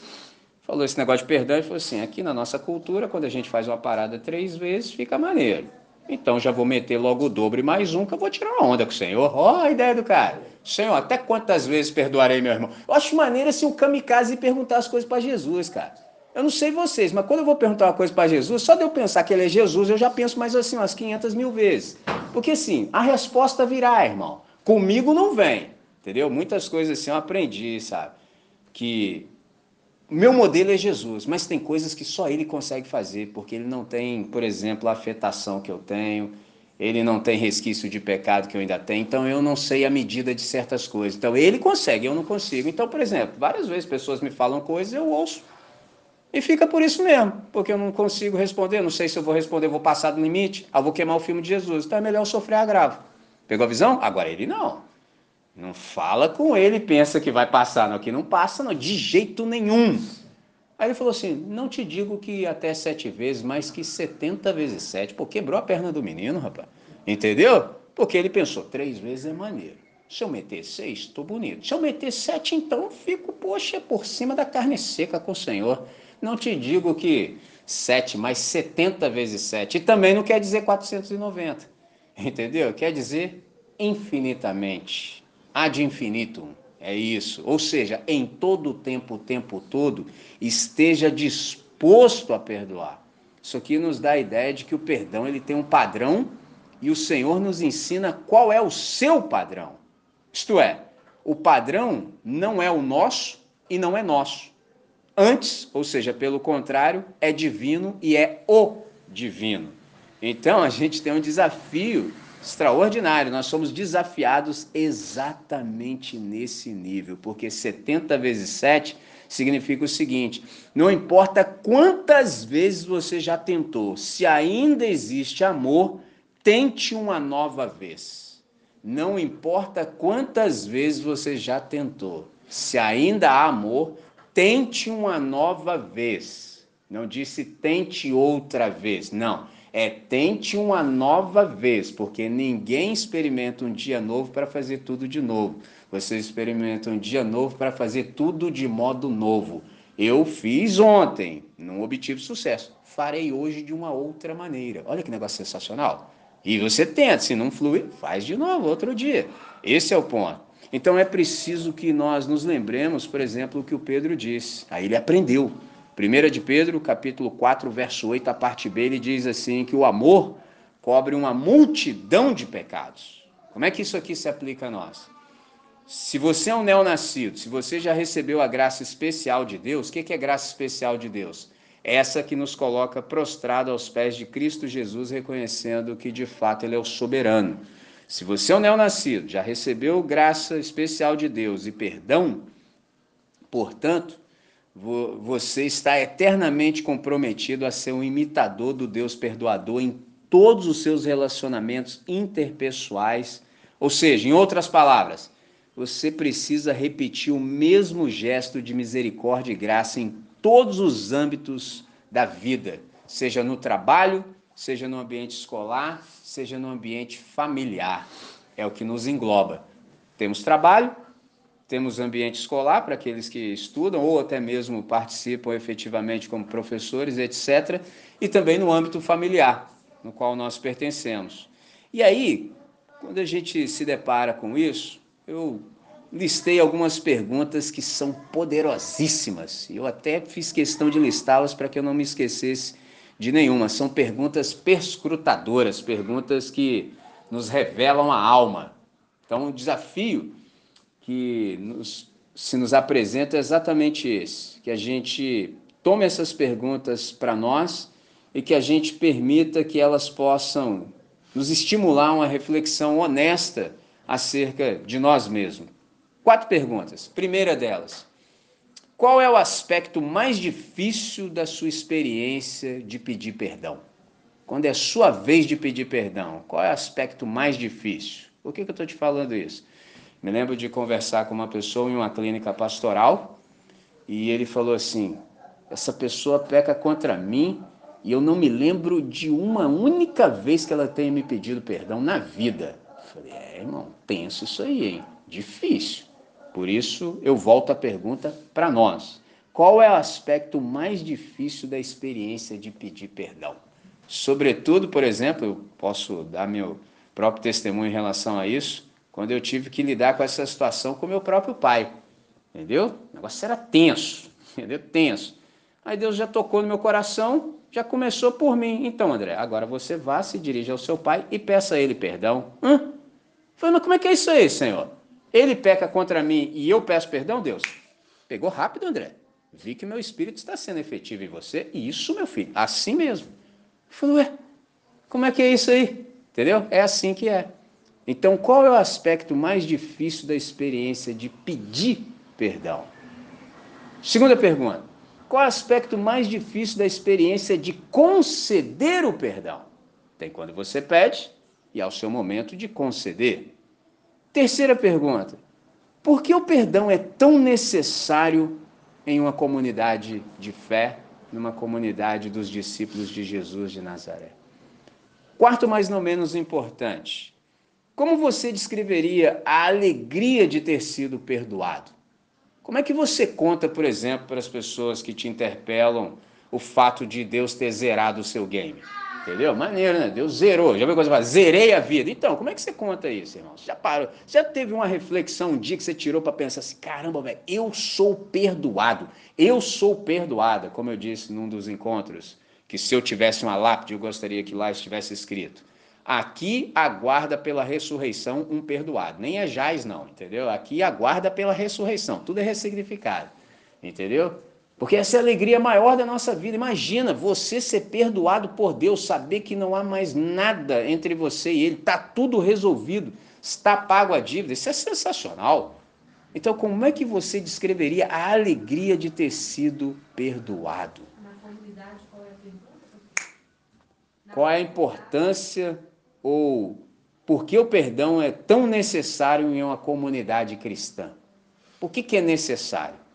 falou esse negócio de perdão e falou assim: aqui na nossa cultura, quando a gente faz uma parada três vezes, fica maneiro. Então já vou meter logo o dobro e mais um, que eu vou tirar uma onda com o Senhor. Ó, oh, a ideia do cara. Senhor, até quantas vezes perdoarei meu irmão? Eu acho maneiro assim o kamikaze e perguntar as coisas para Jesus, cara. Eu não sei vocês, mas quando eu vou perguntar uma coisa para Jesus, só de eu pensar que ele é Jesus, eu já penso mais assim umas 500 mil vezes. Porque assim, a resposta virá, irmão. Comigo não vem, entendeu? Muitas coisas assim eu aprendi, sabe? Que meu modelo é Jesus, mas tem coisas que só ele consegue fazer, porque ele não tem, por exemplo, a afetação que eu tenho, ele não tem resquício de pecado que eu ainda tenho, então eu não sei a medida de certas coisas. Então ele consegue, eu não consigo. Então, por exemplo, várias vezes pessoas me falam coisas, eu ouço. E fica por isso mesmo, porque eu não consigo responder, não sei se eu vou responder, vou passar do limite, eu vou queimar o filme de Jesus. Então é melhor eu sofrer agravo. Pegou a visão? Agora ele não. Não fala com ele e pensa que vai passar. Não, que não passa, não, de jeito nenhum. Aí ele falou assim: não te digo que até sete vezes, mas que setenta vezes sete. Pô, quebrou a perna do menino, rapaz. Entendeu? Porque ele pensou: três vezes é maneiro. Se eu meter seis, estou bonito. Se eu meter sete, então fico, poxa, por cima da carne seca com o Senhor. Não te digo que sete, mas setenta vezes sete. E também não quer dizer 490. Entendeu? Quer dizer infinitamente ad infinitum. É isso. Ou seja, em todo o tempo, o tempo todo, esteja disposto a perdoar. Isso aqui nos dá a ideia de que o perdão ele tem um padrão e o Senhor nos ensina qual é o seu padrão. Isto é, o padrão não é o nosso e não é nosso. Antes, ou seja, pelo contrário, é divino e é o divino. Então a gente tem um desafio extraordinário. Nós somos desafiados exatamente nesse nível, porque 70 vezes 7 significa o seguinte: não importa quantas vezes você já tentou, se ainda existe amor, tente uma nova vez. Não importa quantas vezes você já tentou, se ainda há amor, tente uma nova vez. Não disse tente outra vez, não é tente uma nova vez, porque ninguém experimenta um dia novo para fazer tudo de novo. Você experimenta um dia novo para fazer tudo de modo novo. Eu fiz ontem, não obtive sucesso. Farei hoje de uma outra maneira. Olha que negócio sensacional. E você tenta, se não flui, faz de novo outro dia. Esse é o ponto. Então é preciso que nós nos lembremos, por exemplo, o que o Pedro disse. Aí ele aprendeu. 1 de Pedro, capítulo 4, verso 8, a parte B, ele diz assim que o amor cobre uma multidão de pecados. Como é que isso aqui se aplica a nós? Se você é um neonascido, se você já recebeu a graça especial de Deus, o que é graça especial de Deus? Essa que nos coloca prostrado aos pés de Cristo Jesus, reconhecendo que de fato Ele é o soberano. Se você é um neonascido, já recebeu graça especial de Deus e perdão, portanto, você está eternamente comprometido a ser um imitador do Deus perdoador em todos os seus relacionamentos interpessoais. Ou seja, em outras palavras, você precisa repetir o mesmo gesto de misericórdia e graça em todos os âmbitos da vida, seja no trabalho, seja no ambiente escolar, seja no ambiente familiar. É o que nos engloba. Temos trabalho, temos ambiente escolar para aqueles que estudam ou até mesmo participam efetivamente como professores, etc. E também no âmbito familiar, no qual nós pertencemos. E aí, quando a gente se depara com isso, eu listei algumas perguntas que são poderosíssimas. Eu até fiz questão de listá-las para que eu não me esquecesse de nenhuma. São perguntas perscrutadoras, perguntas que nos revelam a alma. Então, o desafio que nos, se nos apresenta é exatamente esse: que a gente tome essas perguntas para nós e que a gente permita que elas possam nos estimular uma reflexão honesta acerca de nós mesmos. Quatro perguntas. Primeira delas: qual é o aspecto mais difícil da sua experiência de pedir perdão? Quando é a sua vez de pedir perdão, qual é o aspecto mais difícil? Por que, que eu estou te falando isso? Me lembro de conversar com uma pessoa em uma clínica pastoral e ele falou assim: essa pessoa peca contra mim e eu não me lembro de uma única vez que ela tenha me pedido perdão na vida. Eu falei: é, irmão, pensa isso aí, hein? Difícil. Por isso, eu volto a pergunta para nós. Qual é o aspecto mais difícil da experiência de pedir perdão? Sobretudo, por exemplo, eu posso dar meu próprio testemunho em relação a isso, quando eu tive que lidar com essa situação com meu próprio pai. Entendeu? O negócio era tenso, entendeu? Tenso. Aí Deus já tocou no meu coração, já começou por mim. Então, André, agora você vá, se dirija ao seu pai e peça a ele perdão. Hã? Falei, mas como é que é isso aí, Senhor? Ele peca contra mim e eu peço perdão, Deus? Pegou rápido, André. Vi que meu espírito está sendo efetivo em você. E isso, meu filho, assim mesmo. Falei, ué, como é que é isso aí? Entendeu? É assim que é. Então, qual é o aspecto mais difícil da experiência de pedir perdão? Segunda pergunta. Qual é o aspecto mais difícil da experiência de conceder o perdão? Tem quando você pede e ao seu momento de conceder. Terceira pergunta: por que o perdão é tão necessário em uma comunidade de fé, numa comunidade dos discípulos de Jesus de Nazaré? Quarto, mas não menos importante, como você descreveria a alegria de ter sido perdoado? Como é que você conta, por exemplo, para as pessoas que te interpelam o fato de Deus ter zerado o seu game? Entendeu? Maneiro, né? Deus zerou. Já viu coisa zerei a vida. Então, como é que você conta isso, irmão? Você já parou? Você já teve uma reflexão um dia que você tirou para pensar assim: caramba, velho, eu sou perdoado. Eu sou perdoada, como eu disse num dos encontros, que se eu tivesse uma lápide, eu gostaria que lá estivesse escrito. Aqui aguarda pela ressurreição um perdoado. Nem é jaz, não, entendeu? Aqui aguarda pela ressurreição. Tudo é ressignificado, entendeu? Porque essa é a alegria maior da nossa vida. Imagina você ser perdoado por Deus, saber que não há mais nada entre você e Ele, está tudo resolvido, está pago a dívida. Isso é sensacional. Então, como é que você descreveria a alegria de ter sido perdoado? Na comunidade, qual é a pergunta? Qual é a importância ou por que o perdão é tão necessário em uma comunidade cristã? Por que, que é necessário?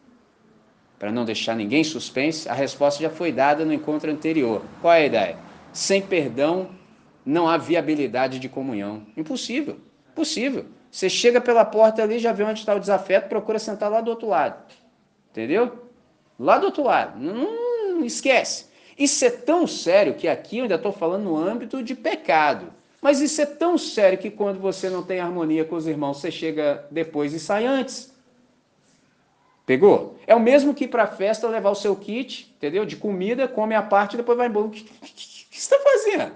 para não deixar ninguém suspense, a resposta já foi dada no encontro anterior. Qual é a ideia? Sem perdão não há viabilidade de comunhão. Impossível. Possível. Você chega pela porta ali, já vê onde está o desafeto, procura sentar lá do outro lado. Entendeu? Lá do outro lado. Não, não esquece. Isso é tão sério que aqui eu ainda estou falando no âmbito de pecado. Mas isso é tão sério que quando você não tem harmonia com os irmãos, você chega depois e sai antes. Pegou? É o mesmo que ir para festa levar o seu kit, entendeu? De comida, come a parte e depois vai embora. O que, que, que você está fazendo?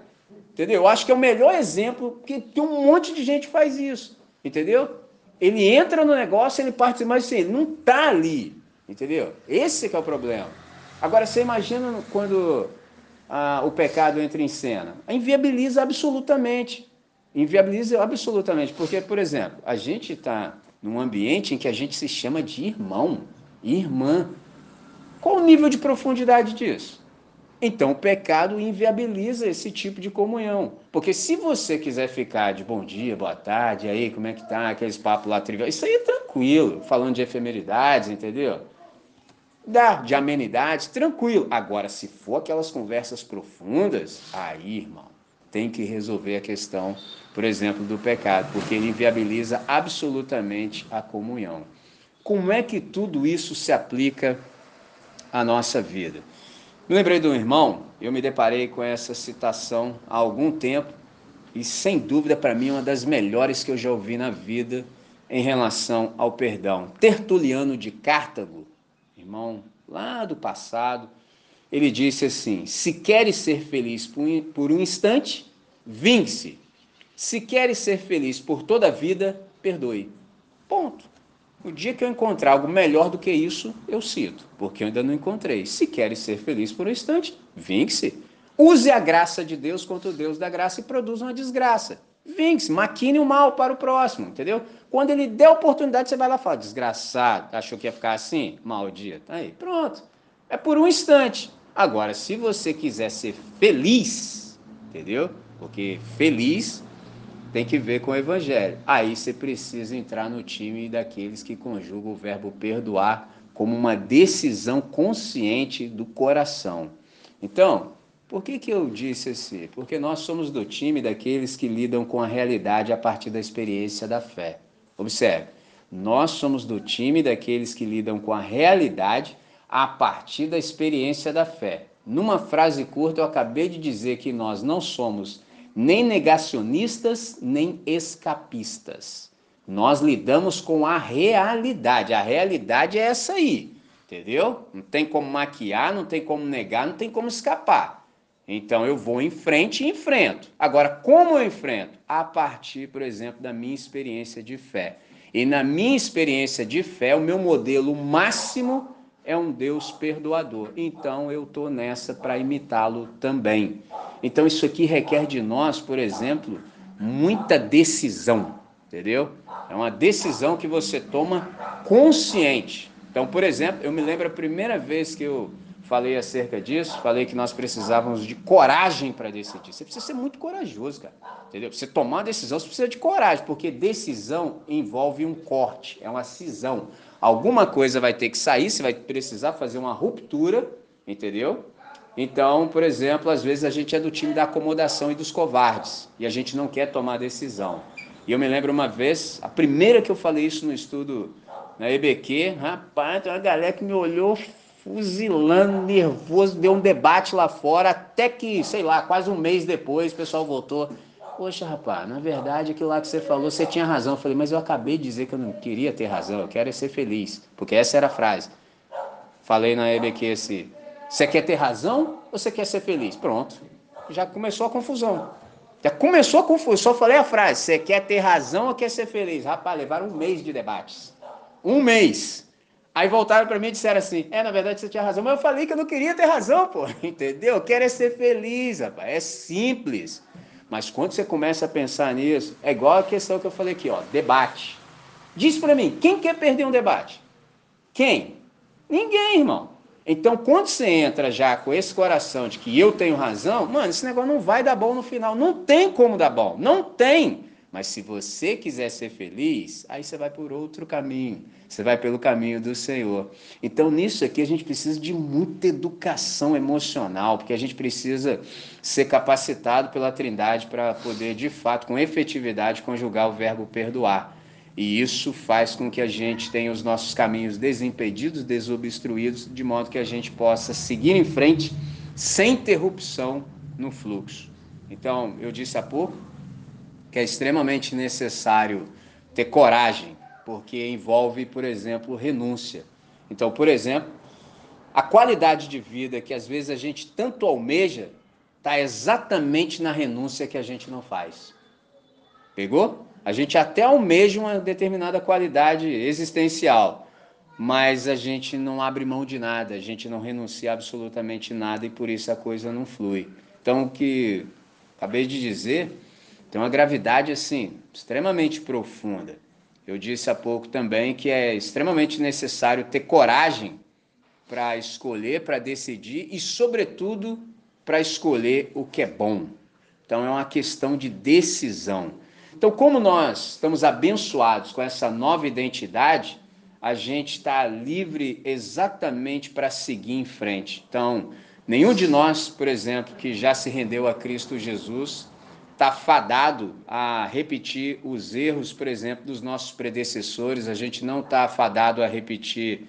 Entendeu? Eu acho que é o melhor exemplo, tem um monte de gente que faz isso. Entendeu? Ele entra no negócio, ele participa, mas assim, não está ali. Entendeu? Esse que é o problema. Agora, você imagina quando o pecado entra em cena? Inviabiliza absolutamente. Inviabiliza absolutamente. Porque, por exemplo, a gente está num ambiente em que a gente se chama de irmão, irmã. Qual o nível de profundidade disso? Então o pecado inviabiliza esse tipo de comunhão. Porque se você quiser ficar de bom dia, boa tarde, aí, como é que tá, aqueles papos lá trivial, isso aí é tranquilo, falando de efemeridades, entendeu? Dá, de amenidades, tranquilo. Agora, se for aquelas conversas profundas, aí, irmão, tem que resolver a questão, por exemplo, do pecado, porque ele inviabiliza absolutamente a comunhão. como é que tudo isso se aplica à nossa vida? Me lembrei de um irmão, eu me deparei com essa citação há algum tempo e sem dúvida para mim é uma das melhores que eu já ouvi na vida em relação ao perdão. Tertuliano de Cartago, lá do passado, ele disse assim: Se queres ser feliz por um instante, vingue-se. Se queres ser feliz por toda a vida, perdoe. Ponto. O dia que eu encontrar algo melhor do que isso, eu cito, porque eu ainda não encontrei. Se queres ser feliz por um instante, vingue-se. Use a graça de Deus contra o Deus da graça e produza uma desgraça. Vingue-se, maquine o mal para o próximo, entendeu? Quando ele der a oportunidade, você vai lá e fala, desgraçado, achou que ia ficar assim? Maldito. Aí, pronto. É por um instante. Agora, se você quiser ser feliz, entendeu? Porque feliz tem que ver com o evangelho. Aí você precisa entrar no time daqueles que conjugam o verbo perdoar como uma decisão consciente do coração. Então, por que, que eu disse assim? Porque nós somos do time daqueles que lidam com a realidade a partir da experiência da fé. Observe, nós somos do time daqueles que lidam com a realidade a partir da experiência da fé. Numa frase curta, eu acabei de dizer que nós não somos nem negacionistas, nem escapistas. Nós lidamos com a realidade. A realidade é essa aí, entendeu? Não tem como maquiar, não tem como negar, não tem como escapar. Então eu vou em frente e enfrento. Agora, como eu enfrento? A partir, por exemplo, da minha experiência de fé. E na minha experiência de fé, o meu modelo máximo é um Deus perdoador. Então eu estou nessa para imitá-lo também. Então isso aqui requer de nós, por exemplo, muita decisão, entendeu? É uma decisão que você toma consciente. Então, por exemplo, eu me lembro a primeira vez que eu falei acerca disso, falei que nós precisávamos de coragem para decidir. Você precisa ser muito corajoso, cara. Entendeu? Você tomar uma decisão, você precisa de coragem, porque decisão envolve um corte, é uma cisão. Alguma coisa vai ter que sair, você vai precisar fazer uma ruptura, entendeu? Então, por exemplo, às vezes a gente é do time da acomodação e dos covardes, e a gente não quer tomar decisão. E eu me lembro uma vez, a primeira que eu falei isso no estudo na EBQ, rapaz, tem uma galera que me olhou fuzilando, nervoso, deu um debate lá fora, até que, sei lá, quase um mês depois, o pessoal voltou. Poxa, rapaz, na verdade, aquilo lá que você falou, você tinha razão. Eu falei, mas eu acabei de dizer que eu não queria ter razão, eu quero é ser feliz. Porque essa era a frase. Falei na EBQ assim, você quer ter razão ou você quer ser feliz? Pronto, já começou a confusão. Já começou a confusão, só falei a frase, você quer ter razão ou quer ser feliz? Rapaz, levaram um mês de debates. Um mês. Aí voltaram para mim e disseram assim: é, na verdade você tinha razão, mas eu falei que eu não queria ter razão, pô, entendeu? Eu quero é ser feliz, rapaz, é simples. Mas quando você começa a pensar nisso, é igual a questão que eu falei aqui, ó, debate. Diz para mim, quem quer perder um debate? Quem? Ninguém, irmão. Então, quando você entra já com esse coração de que eu tenho razão, mano, esse negócio não vai dar bom no final. Não tem como dar bom. Não tem. Mas se você quiser ser feliz, aí você vai por outro caminho. Você vai pelo caminho do Senhor. Então, nisso aqui, a gente precisa de muita educação emocional, porque a gente precisa ser capacitado pela Trindade para poder, de fato, com efetividade, conjugar o verbo perdoar. E isso faz com que a gente tenha os nossos caminhos desimpedidos, desobstruídos, de modo que a gente possa seguir em frente sem interrupção no fluxo. Então, eu disse há pouco, que é extremamente necessário ter coragem, porque envolve, por exemplo, renúncia. Então, por exemplo, a qualidade de vida que às vezes a gente tanto almeja está exatamente na renúncia que a gente não faz. Pegou? A gente até almeja uma determinada qualidade existencial, mas a gente não abre mão de nada, a gente não renuncia absolutamente nada e por isso a coisa não flui. Então, o que acabei de dizer tem uma gravidade assim extremamente profunda. Eu disse há pouco também que é extremamente necessário ter coragem para escolher, para decidir e, sobretudo, para escolher o que é bom. Então, é uma questão de decisão. Então, como nós estamos abençoados com essa nova identidade, a gente está livre exatamente para seguir em frente. Então, nenhum de nós, por exemplo, que já se rendeu a Cristo Jesus, está fadado a repetir os erros, por exemplo, dos nossos predecessores, a gente não está fadado a repetir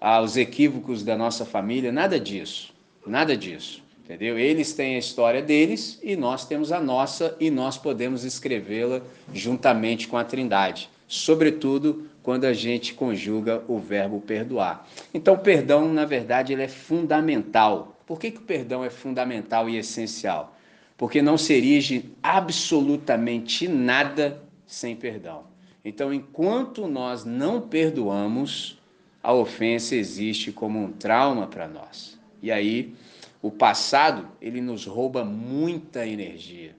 ah, os equívocos da nossa família, nada disso, nada disso, entendeu? Eles têm a história deles e nós temos a nossa e nós podemos escrevê-la juntamente com a Trindade, sobretudo quando a gente conjuga o verbo perdoar. Então, perdão, na verdade, ele é fundamental. Por que, que o perdão é fundamental e essencial? Porque não se erige absolutamente nada sem perdão. Então, enquanto nós não perdoamos, a ofensa existe como um trauma para nós. E aí, o passado, ele nos rouba muita energia.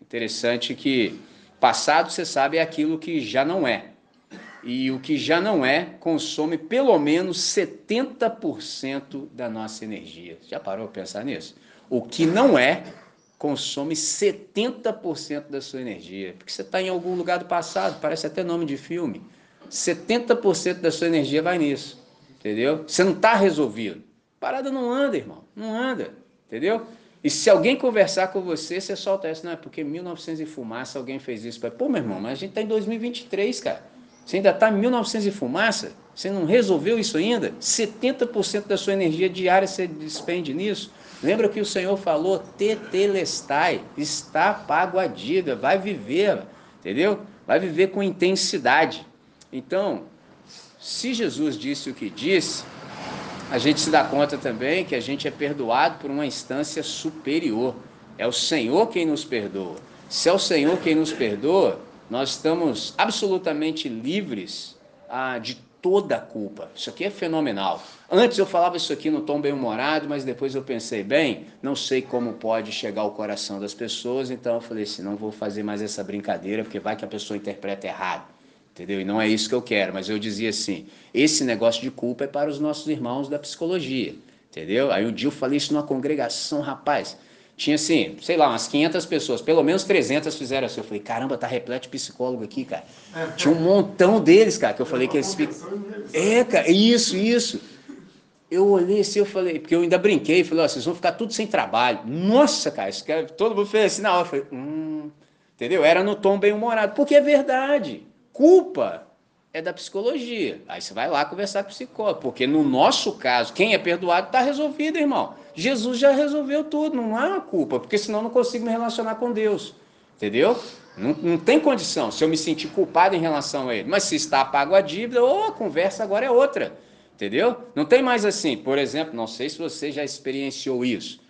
Interessante que passado, você sabe, é aquilo que já não é. E o que já não é consome pelo menos 70% da nossa energia. Já parou para pensar nisso? O que não é consome 70% da sua energia. Porque você está em algum lugar do passado, parece até nome de filme. 70% da sua energia vai nisso. Entendeu? Você não está resolvido. Parada não anda, irmão. Não anda. Entendeu? E se alguém conversar com você, você solta essa, não é porque 1900 e fumaça alguém fez isso. Pô, meu irmão, mas a gente está em 2023, cara. Você ainda está em 1900 e fumaça? Você não resolveu isso ainda? 70% da sua energia diária você despende nisso. Lembra que o Senhor falou, tetelestai, está pago a dívida, vai viver, entendeu? Vai viver com intensidade. Então, se Jesus disse o que disse, a gente se dá conta também que a gente é perdoado por uma instância superior. É o Senhor quem nos perdoa. Se é o Senhor quem nos perdoa, nós estamos absolutamente livres ah, de toda a culpa. Isso aqui é fenomenal. Antes eu falava isso aqui no tom bem-humorado, mas depois eu pensei, bem, não sei como pode chegar ao coração das pessoas, então eu falei assim, não vou fazer mais essa brincadeira, porque vai que a pessoa interpreta errado. Entendeu? E não é isso que eu quero, mas eu dizia assim: esse negócio de culpa é para os nossos irmãos da psicologia. Entendeu? Aí um dia eu falei isso numa congregação, rapaz tinha assim, sei lá, umas 500 pessoas, pelo menos 300 fizeram assim. Eu falei, caramba, tá repleto de psicólogo aqui, cara. É, tinha um montão deles, cara, que eu falei que eles É, cara, isso, isso. Eu olhei assim, eu falei, porque eu ainda brinquei, falei, ó, vocês vão ficar tudo sem trabalho. Nossa, cara, esse cara, todo mundo fez assim na hora. Eu falei, hum, entendeu? Era no tom bem humorado, porque é verdade. Culpa é da psicologia. Aí você vai lá conversar com o psicólogo, porque no nosso caso, quem é perdoado está resolvido, irmão. Jesus já resolveu tudo, não há culpa, porque senão eu não consigo me relacionar com Deus. Entendeu? Não, não tem condição se eu me sentir culpado em relação a ele. Mas se está pago a dívida, ou a conversa agora é outra. Entendeu? Não tem mais assim. Por exemplo, não sei se você já experienciou isso.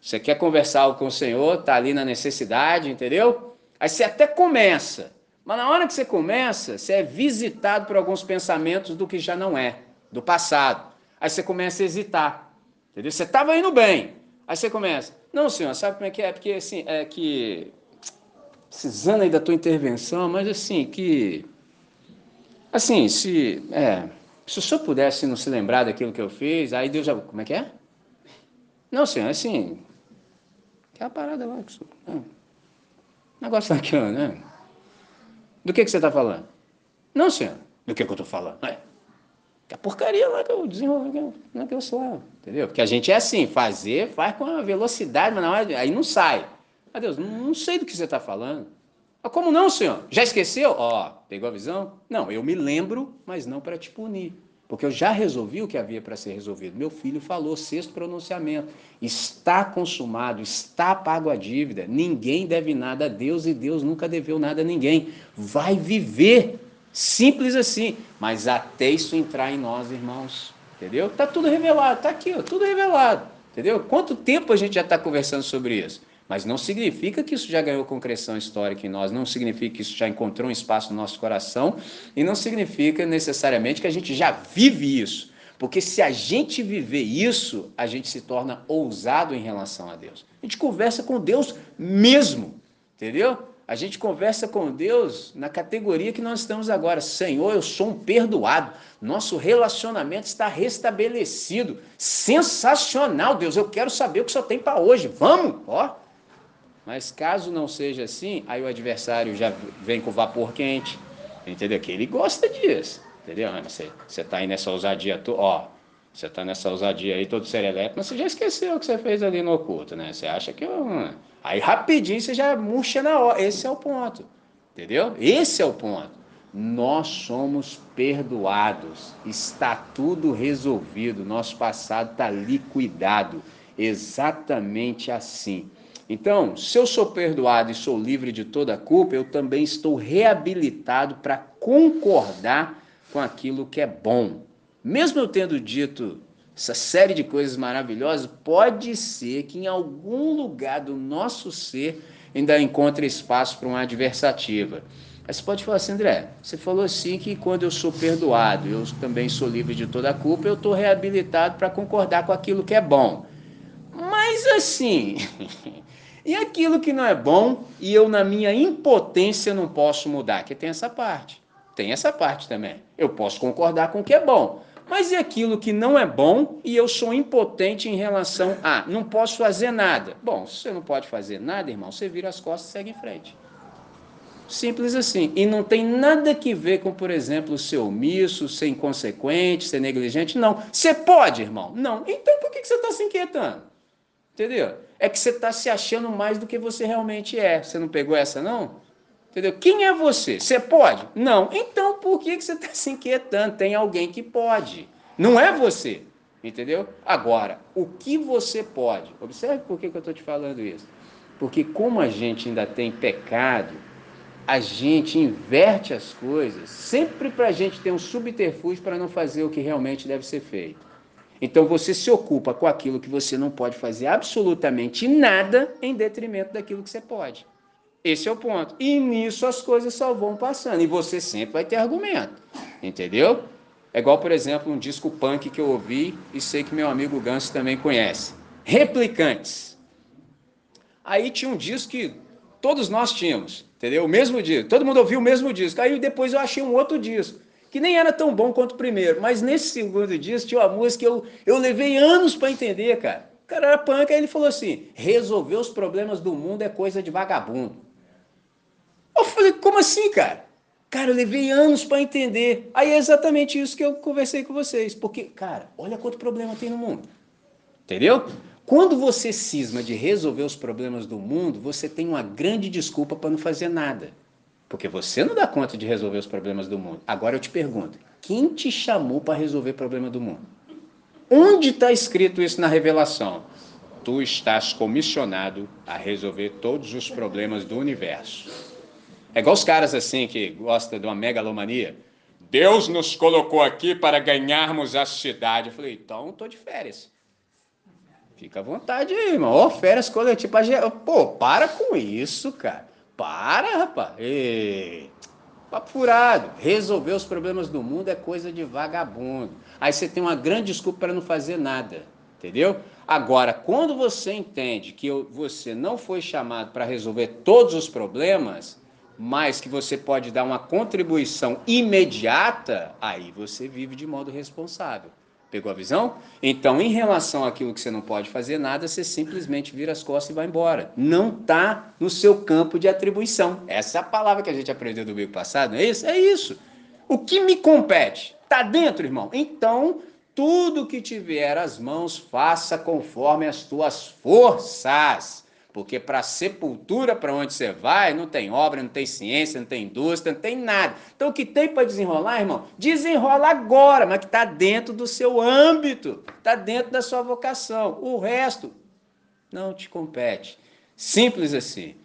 Você quer conversar com o Senhor, está ali na necessidade, entendeu? Aí você até começa. Mas na hora que você começa, você é visitado por alguns pensamentos do que já não é, do passado. Aí você começa a hesitar. Entendeu? Você estava indo bem. Aí você começa. Não, senhor, sabe como é que é? Porque assim, é que. Precisando aí da tua intervenção, mas assim, que. Assim, se. É, se o senhor pudesse não se lembrar daquilo que eu fiz, aí Deus já. Como é que é? Não, senhor, assim. Que é a parada lá. Que é. Negócio daquilo, né? Do que, que você está falando? Não, senhor. Do que, que eu estou falando? É. Que a porcaria lá que eu desenvolvi naquele celular. Entendeu? Porque a gente é assim, fazer, faz com a velocidade, mas na hora, aí não sai. Meu Deus, não sei do que você está falando. Ah, como não, senhor? Já esqueceu? Ó, pegou a visão? Não, eu me lembro, mas não para te punir. Porque eu já resolvi o que havia para ser resolvido. Meu filho falou, sexto pronunciamento. Está consumado, está pago a dívida. Ninguém deve nada a Deus e Deus nunca deveu nada a ninguém. Vai viver. Simples assim. Mas até isso entrar em nós, irmãos. Entendeu? Está tudo revelado. Está aqui, ó, tudo revelado. Entendeu? Quanto tempo a gente já está conversando sobre isso? Mas não significa que isso já ganhou concreção histórica em nós, não significa que isso já encontrou um espaço no nosso coração e não significa necessariamente que a gente já vive isso. Porque se a gente viver isso, a gente se torna ousado em relação a Deus. A gente conversa com Deus mesmo, entendeu? A gente conversa com Deus na categoria que nós estamos agora. Senhor, eu sou um perdoado. Nosso relacionamento está restabelecido. Sensacional, Deus. Eu quero saber o que só tem para hoje. Vamos, ó. Mas caso não seja assim, aí o adversário já vem com vapor quente, entendeu? Que ele gosta disso, entendeu? Você está aí nessa ousadia, ó, Você está nessa ousadia aí, todo serelepe, mas você já esqueceu o que você fez ali no oculto, né? Você acha que. Aí rapidinho você já murcha na hora. Esse é o ponto. Entendeu? Esse é o ponto. Nós somos perdoados. Está tudo resolvido. Nosso passado está liquidado. Exatamente assim. Então, se eu sou perdoado e sou livre de toda culpa, eu também estou reabilitado para concordar com aquilo que é bom. Mesmo eu tendo dito essa série de coisas maravilhosas, pode ser que em algum lugar do nosso ser ainda encontre espaço para uma adversativa. Aí você pode falar assim, André, você falou assim que quando eu sou perdoado, eu também sou livre de toda a culpa, eu estou reabilitado para concordar com aquilo que é bom. Mas assim, e aquilo que não é bom e eu, na minha impotência, não posso mudar? Que tem essa parte. Tem essa parte também. Eu posso concordar com o que é bom. Mas e aquilo que não é bom e eu sou impotente em relação a não posso fazer nada? Bom, se você não pode fazer nada, irmão, você vira as costas e segue em frente. Simples assim. E não tem nada que ver com, por exemplo, ser omisso, ser inconsequente, ser negligente. Não. Você pode, irmão? Não. Então por que você está se inquietando? Entendeu? É que você está se achando mais do que você realmente é. Você não pegou essa, não? Entendeu? Quem é você? Você pode? Não. Então por que você está se inquietando? Tem alguém que pode. Não é você. Entendeu? Agora, o que você pode? Observe por que, que eu estou te falando isso. Porque como a gente ainda tem pecado, a gente inverte as coisas sempre para a gente ter um subterfúgio para não fazer o que realmente deve ser feito. Então você se ocupa com aquilo que você não pode fazer absolutamente nada em detrimento daquilo que você pode. Esse é o ponto. E nisso as coisas só vão passando. E você sempre vai ter argumento. Entendeu? É igual, por exemplo, um disco punk que eu ouvi e sei que meu amigo Ganso também conhece. Replicantes. Aí tinha um disco que todos nós tínhamos, entendeu? O mesmo disco. Todo mundo ouviu o mesmo disco. Aí depois eu achei um outro disco, que nem era tão bom quanto o primeiro. Mas nesse segundo disco tinha uma música que eu, eu levei anos para entender, cara. O cara era punk, aí ele falou assim: resolver os problemas do mundo é coisa de vagabundo. Eu falei, como assim, cara? Cara, eu levei anos para entender. Aí é exatamente isso que eu conversei com vocês. Porque, cara, olha quanto problema tem no mundo. Entendeu? Quando você cisma de resolver os problemas do mundo, você tem uma grande desculpa para não fazer nada. Porque você não dá conta de resolver os problemas do mundo. Agora eu te pergunto: quem te chamou para resolver o problema do mundo? Onde está escrito isso na revelação? Tu estás comissionado a resolver todos os problemas do universo. É igual os caras assim que gostam de uma megalomania. Deus nos colocou aqui para ganharmos a cidade. Eu falei, então estou de férias. Fica à vontade aí, irmão. Ó, férias coletivas. Pô, para com isso, cara. Para, rapaz. Papo furado. Resolver os problemas do mundo é coisa de vagabundo. Aí você tem uma grande desculpa para não fazer nada. Entendeu? Agora, quando você entende que você não foi chamado para resolver todos os problemas, mas que você pode dar uma contribuição imediata, aí você vive de modo responsável. Pegou a visão? Então, em relação àquilo que você não pode fazer nada, você simplesmente vira as costas e vai embora. Não está no seu campo de atribuição. Essa é a palavra que a gente aprendeu do domingo passado, não é isso? É isso. O que me compete? Está dentro, irmão? Então, tudo que tiver as mãos, faça conforme as tuas forças. Porque para sepultura, para onde você vai, não tem obra, não tem ciência, não tem indústria, não tem nada. Então o que tem para desenrolar, irmão? Desenrola agora, mas que está dentro do seu âmbito, está dentro da sua vocação. O resto não te compete. Simples assim.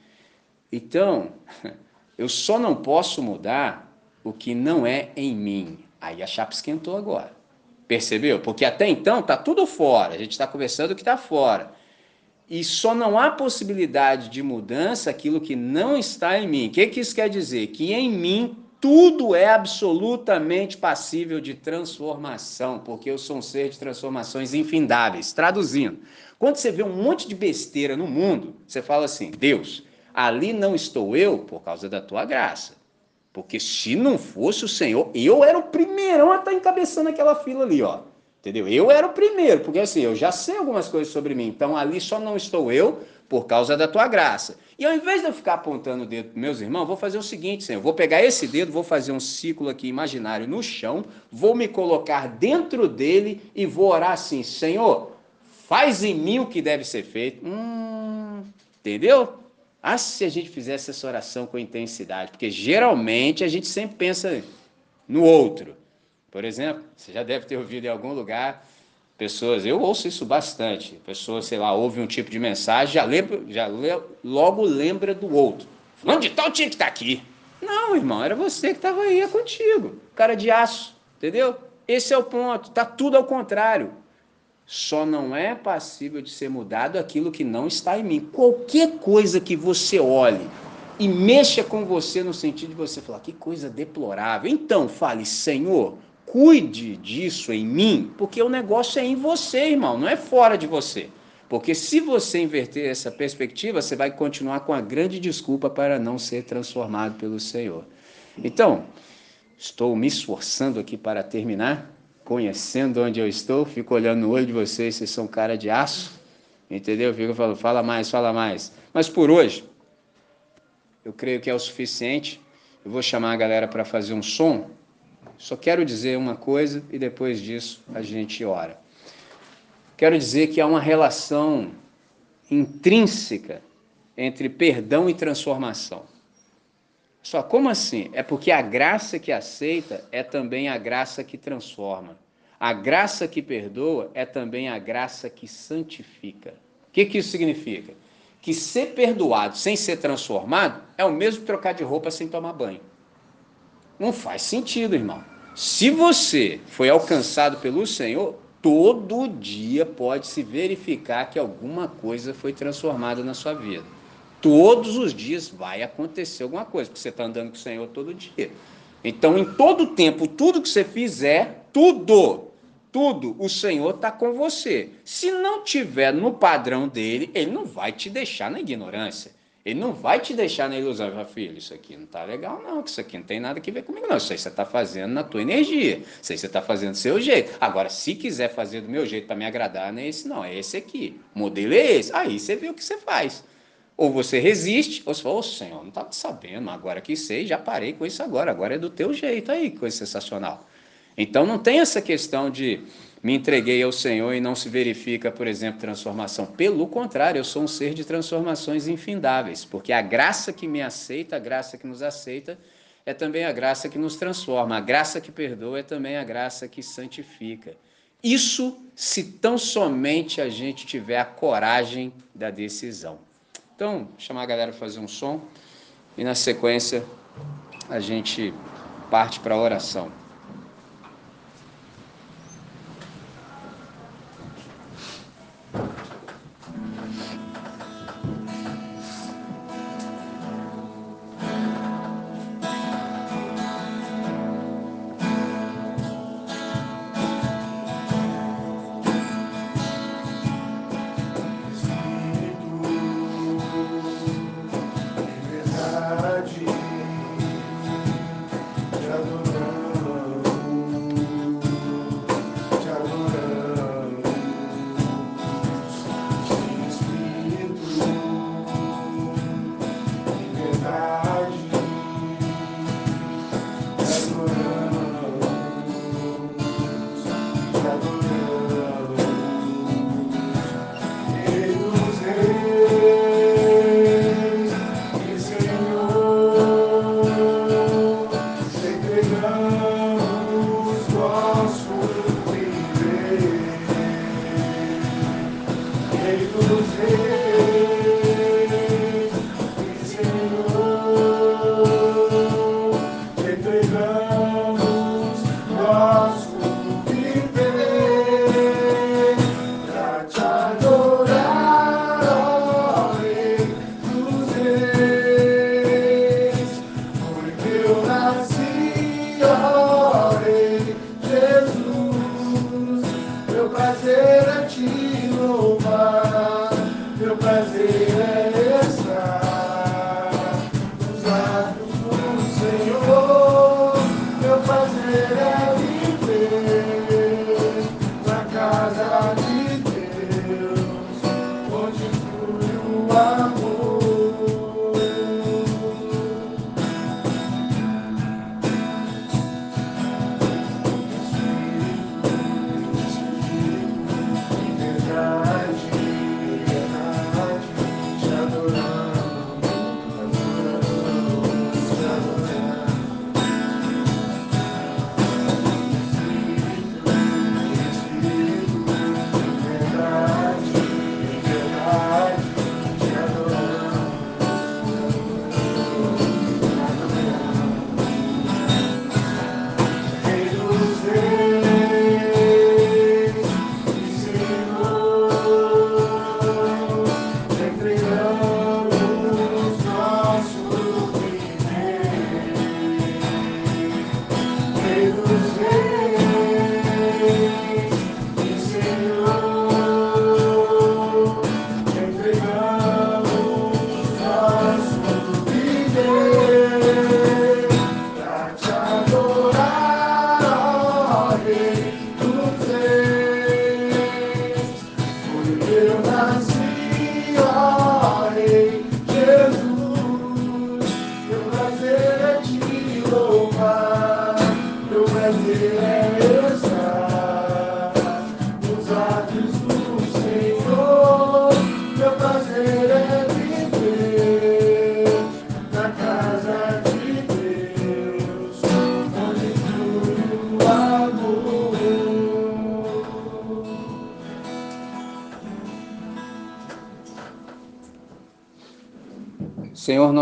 Então, eu só não posso mudar o que não é em mim. Aí a chapa esquentou agora. Percebeu? Porque até então está tudo fora. A gente está conversando o que está fora e só não há possibilidade de mudança aquilo que não está em mim. O que, que isso quer dizer? Que em mim tudo é absolutamente passível de transformação, porque eu sou um ser de transformações infindáveis. Traduzindo, quando você vê um monte de besteira no mundo, você fala assim: Deus, ali não estou eu por causa da tua graça. Porque se não fosse o Senhor, eu era o primeirão a estar encabeçando aquela fila ali, ó. Entendeu? Eu era o primeiro, porque assim, eu já sei algumas coisas sobre mim. Então ali só não estou eu por causa da tua graça. E ao invés de eu ficar apontando o dedo para meus irmãos, vou fazer o seguinte, Senhor, vou pegar esse dedo, vou fazer um ciclo aqui imaginário no chão, vou me colocar dentro dele e vou orar assim, Senhor, faz em mim o que deve ser feito. Hum, entendeu? Ah, se a gente fizesse essa oração com intensidade, porque geralmente a gente sempre pensa no outro. Por exemplo, você já deve ter ouvido em algum lugar pessoas, eu ouço isso bastante, pessoas, sei lá, ouvem um tipo de mensagem, já, lembra, já logo lembra do outro. Fulano de tal tinha que estar tá aqui. Não, irmão, era você que estava aí, é contigo. Cara de aço, entendeu? Esse é o ponto, tá tudo ao contrário. Só não é passível de ser mudado aquilo que não está em mim. Qualquer coisa que você olhe e mexa com você no sentido de você falar, que coisa deplorável. Então, fale, Senhor, cuide disso em mim, porque o negócio é em você, irmão, não é fora de você. Porque se você inverter essa perspectiva, você vai continuar com a grande desculpa para não ser transformado pelo Senhor. Então, estou me esforçando aqui para terminar conhecendo onde eu estou, fico olhando no olho de vocês, vocês são cara de aço, entendeu? Fico falando, fala mais, fala mais. Mas por hoje, eu creio que é o suficiente. Eu vou chamar a galera para fazer um som. Só quero dizer uma coisa e depois disso a gente ora. Quero dizer que há uma relação intrínseca entre perdão e transformação. Só como assim? É porque a graça que aceita é também a graça que transforma. A graça que perdoa é também a graça que santifica. O que, que isso significa? Que ser perdoado sem ser transformado é o mesmo trocar de roupa sem tomar banho. Não faz sentido, irmão. Se você foi alcançado pelo Senhor, todo dia pode se verificar que alguma coisa foi transformada na sua vida. Todos os dias vai acontecer alguma coisa, porque você está andando com o Senhor todo dia. Então, em todo tempo, tudo que você fizer, tudo, tudo, o Senhor está com você. Se não tiver no padrão dele, ele não vai te deixar na ignorância. Ele não vai te deixar na ilusão. Fala, filho, isso aqui não está legal, não, que isso aqui não tem nada a ver comigo, não. Isso aí você está fazendo na tua energia. Isso aí você está fazendo do seu jeito. Agora, se quiser fazer do meu jeito para me agradar, não é esse, não. É esse aqui. O modelo é esse. Aí você vê o que você faz. Ou você resiste, ou você fala, ô oh, Senhor, não estava sabendo, agora que sei, já parei com isso agora, agora é do teu jeito aí, coisa sensacional. Então não tem essa questão de me entreguei ao Senhor e não se verifica, por exemplo, transformação. Pelo contrário, eu sou um ser de transformações infindáveis, porque a graça que me aceita, a graça que nos aceita, é também a graça que nos transforma. A graça que perdoa é também a graça que santifica. Isso se tão somente a gente tiver a coragem da decisão. Então, chamar a galera para fazer um som e na sequência a gente parte para a oração.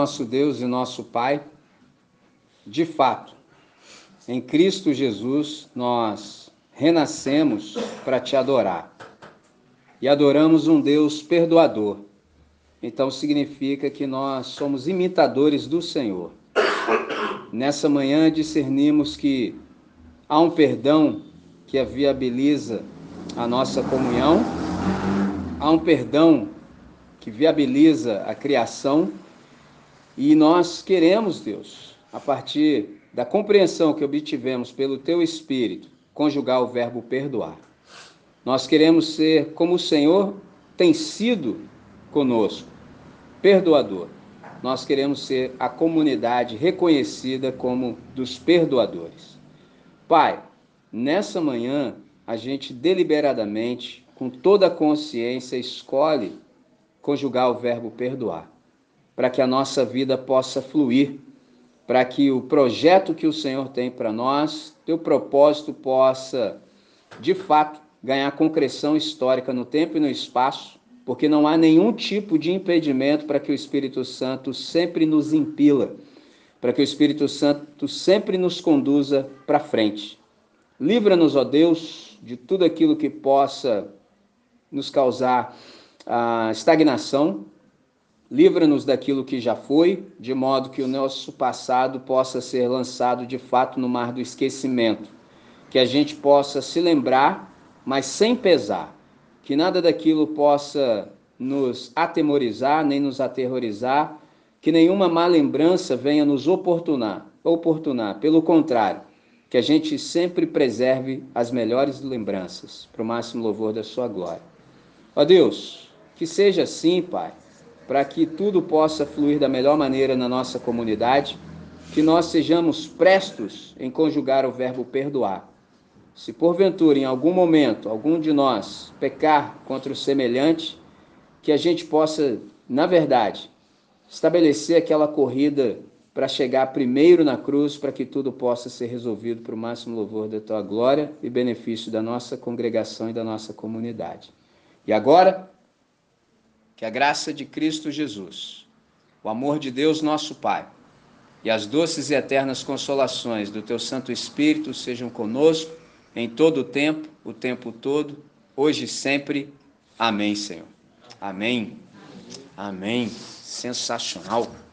Nosso Deus e nosso Pai, de fato, em Cristo Jesus nós renascemos para te adorar. E adoramos um Deus perdoador. Então significa que nós somos imitadores do Senhor. Nessa manhã discernimos que há um perdão que viabiliza a nossa comunhão, há um perdão que viabiliza a criação e nós queremos, Deus, a partir da compreensão que obtivemos pelo Teu Espírito, conjugar o verbo perdoar. Nós queremos ser como o Senhor tem sido conosco, perdoador. Nós queremos ser a comunidade reconhecida como dos perdoadores. Pai, nessa manhã, a gente deliberadamente, com toda a consciência, escolhe conjugar o verbo perdoar para que a nossa vida possa fluir, para que o projeto que o Senhor tem para nós, teu propósito possa, de fato, ganhar concreção histórica no tempo e no espaço, porque não há nenhum tipo de impedimento para que o Espírito Santo sempre nos impila, para que o Espírito Santo sempre nos conduza para frente. Livra-nos, ó Deus, de tudo aquilo que possa nos causar a estagnação, Livra-nos daquilo que já foi, de modo que o nosso passado possa ser lançado de fato no mar do esquecimento. Que a gente possa se lembrar, mas sem pesar. Que nada daquilo possa nos atemorizar, nem nos aterrorizar. Que nenhuma má lembrança venha nos oportunar. oportunar. Pelo contrário, que a gente sempre preserve as melhores lembranças, para o máximo louvor da sua glória. Ó Deus, que seja assim, Pai para que tudo possa fluir da melhor maneira na nossa comunidade, que nós sejamos prestos em conjugar o verbo perdoar. Se porventura, em algum momento, algum de nós pecar contra o semelhante, que a gente possa, na verdade, estabelecer aquela corrida para chegar primeiro na cruz, para que tudo possa ser resolvido para o máximo louvor da tua glória e benefício da nossa congregação e da nossa comunidade. E agora, que a graça de Cristo Jesus, o amor de Deus nosso Pai e as doces e eternas consolações do Teu Santo Espírito sejam conosco em todo o tempo, o tempo todo, hoje e sempre. Amém, Senhor. Amém. Amém. Sensacional.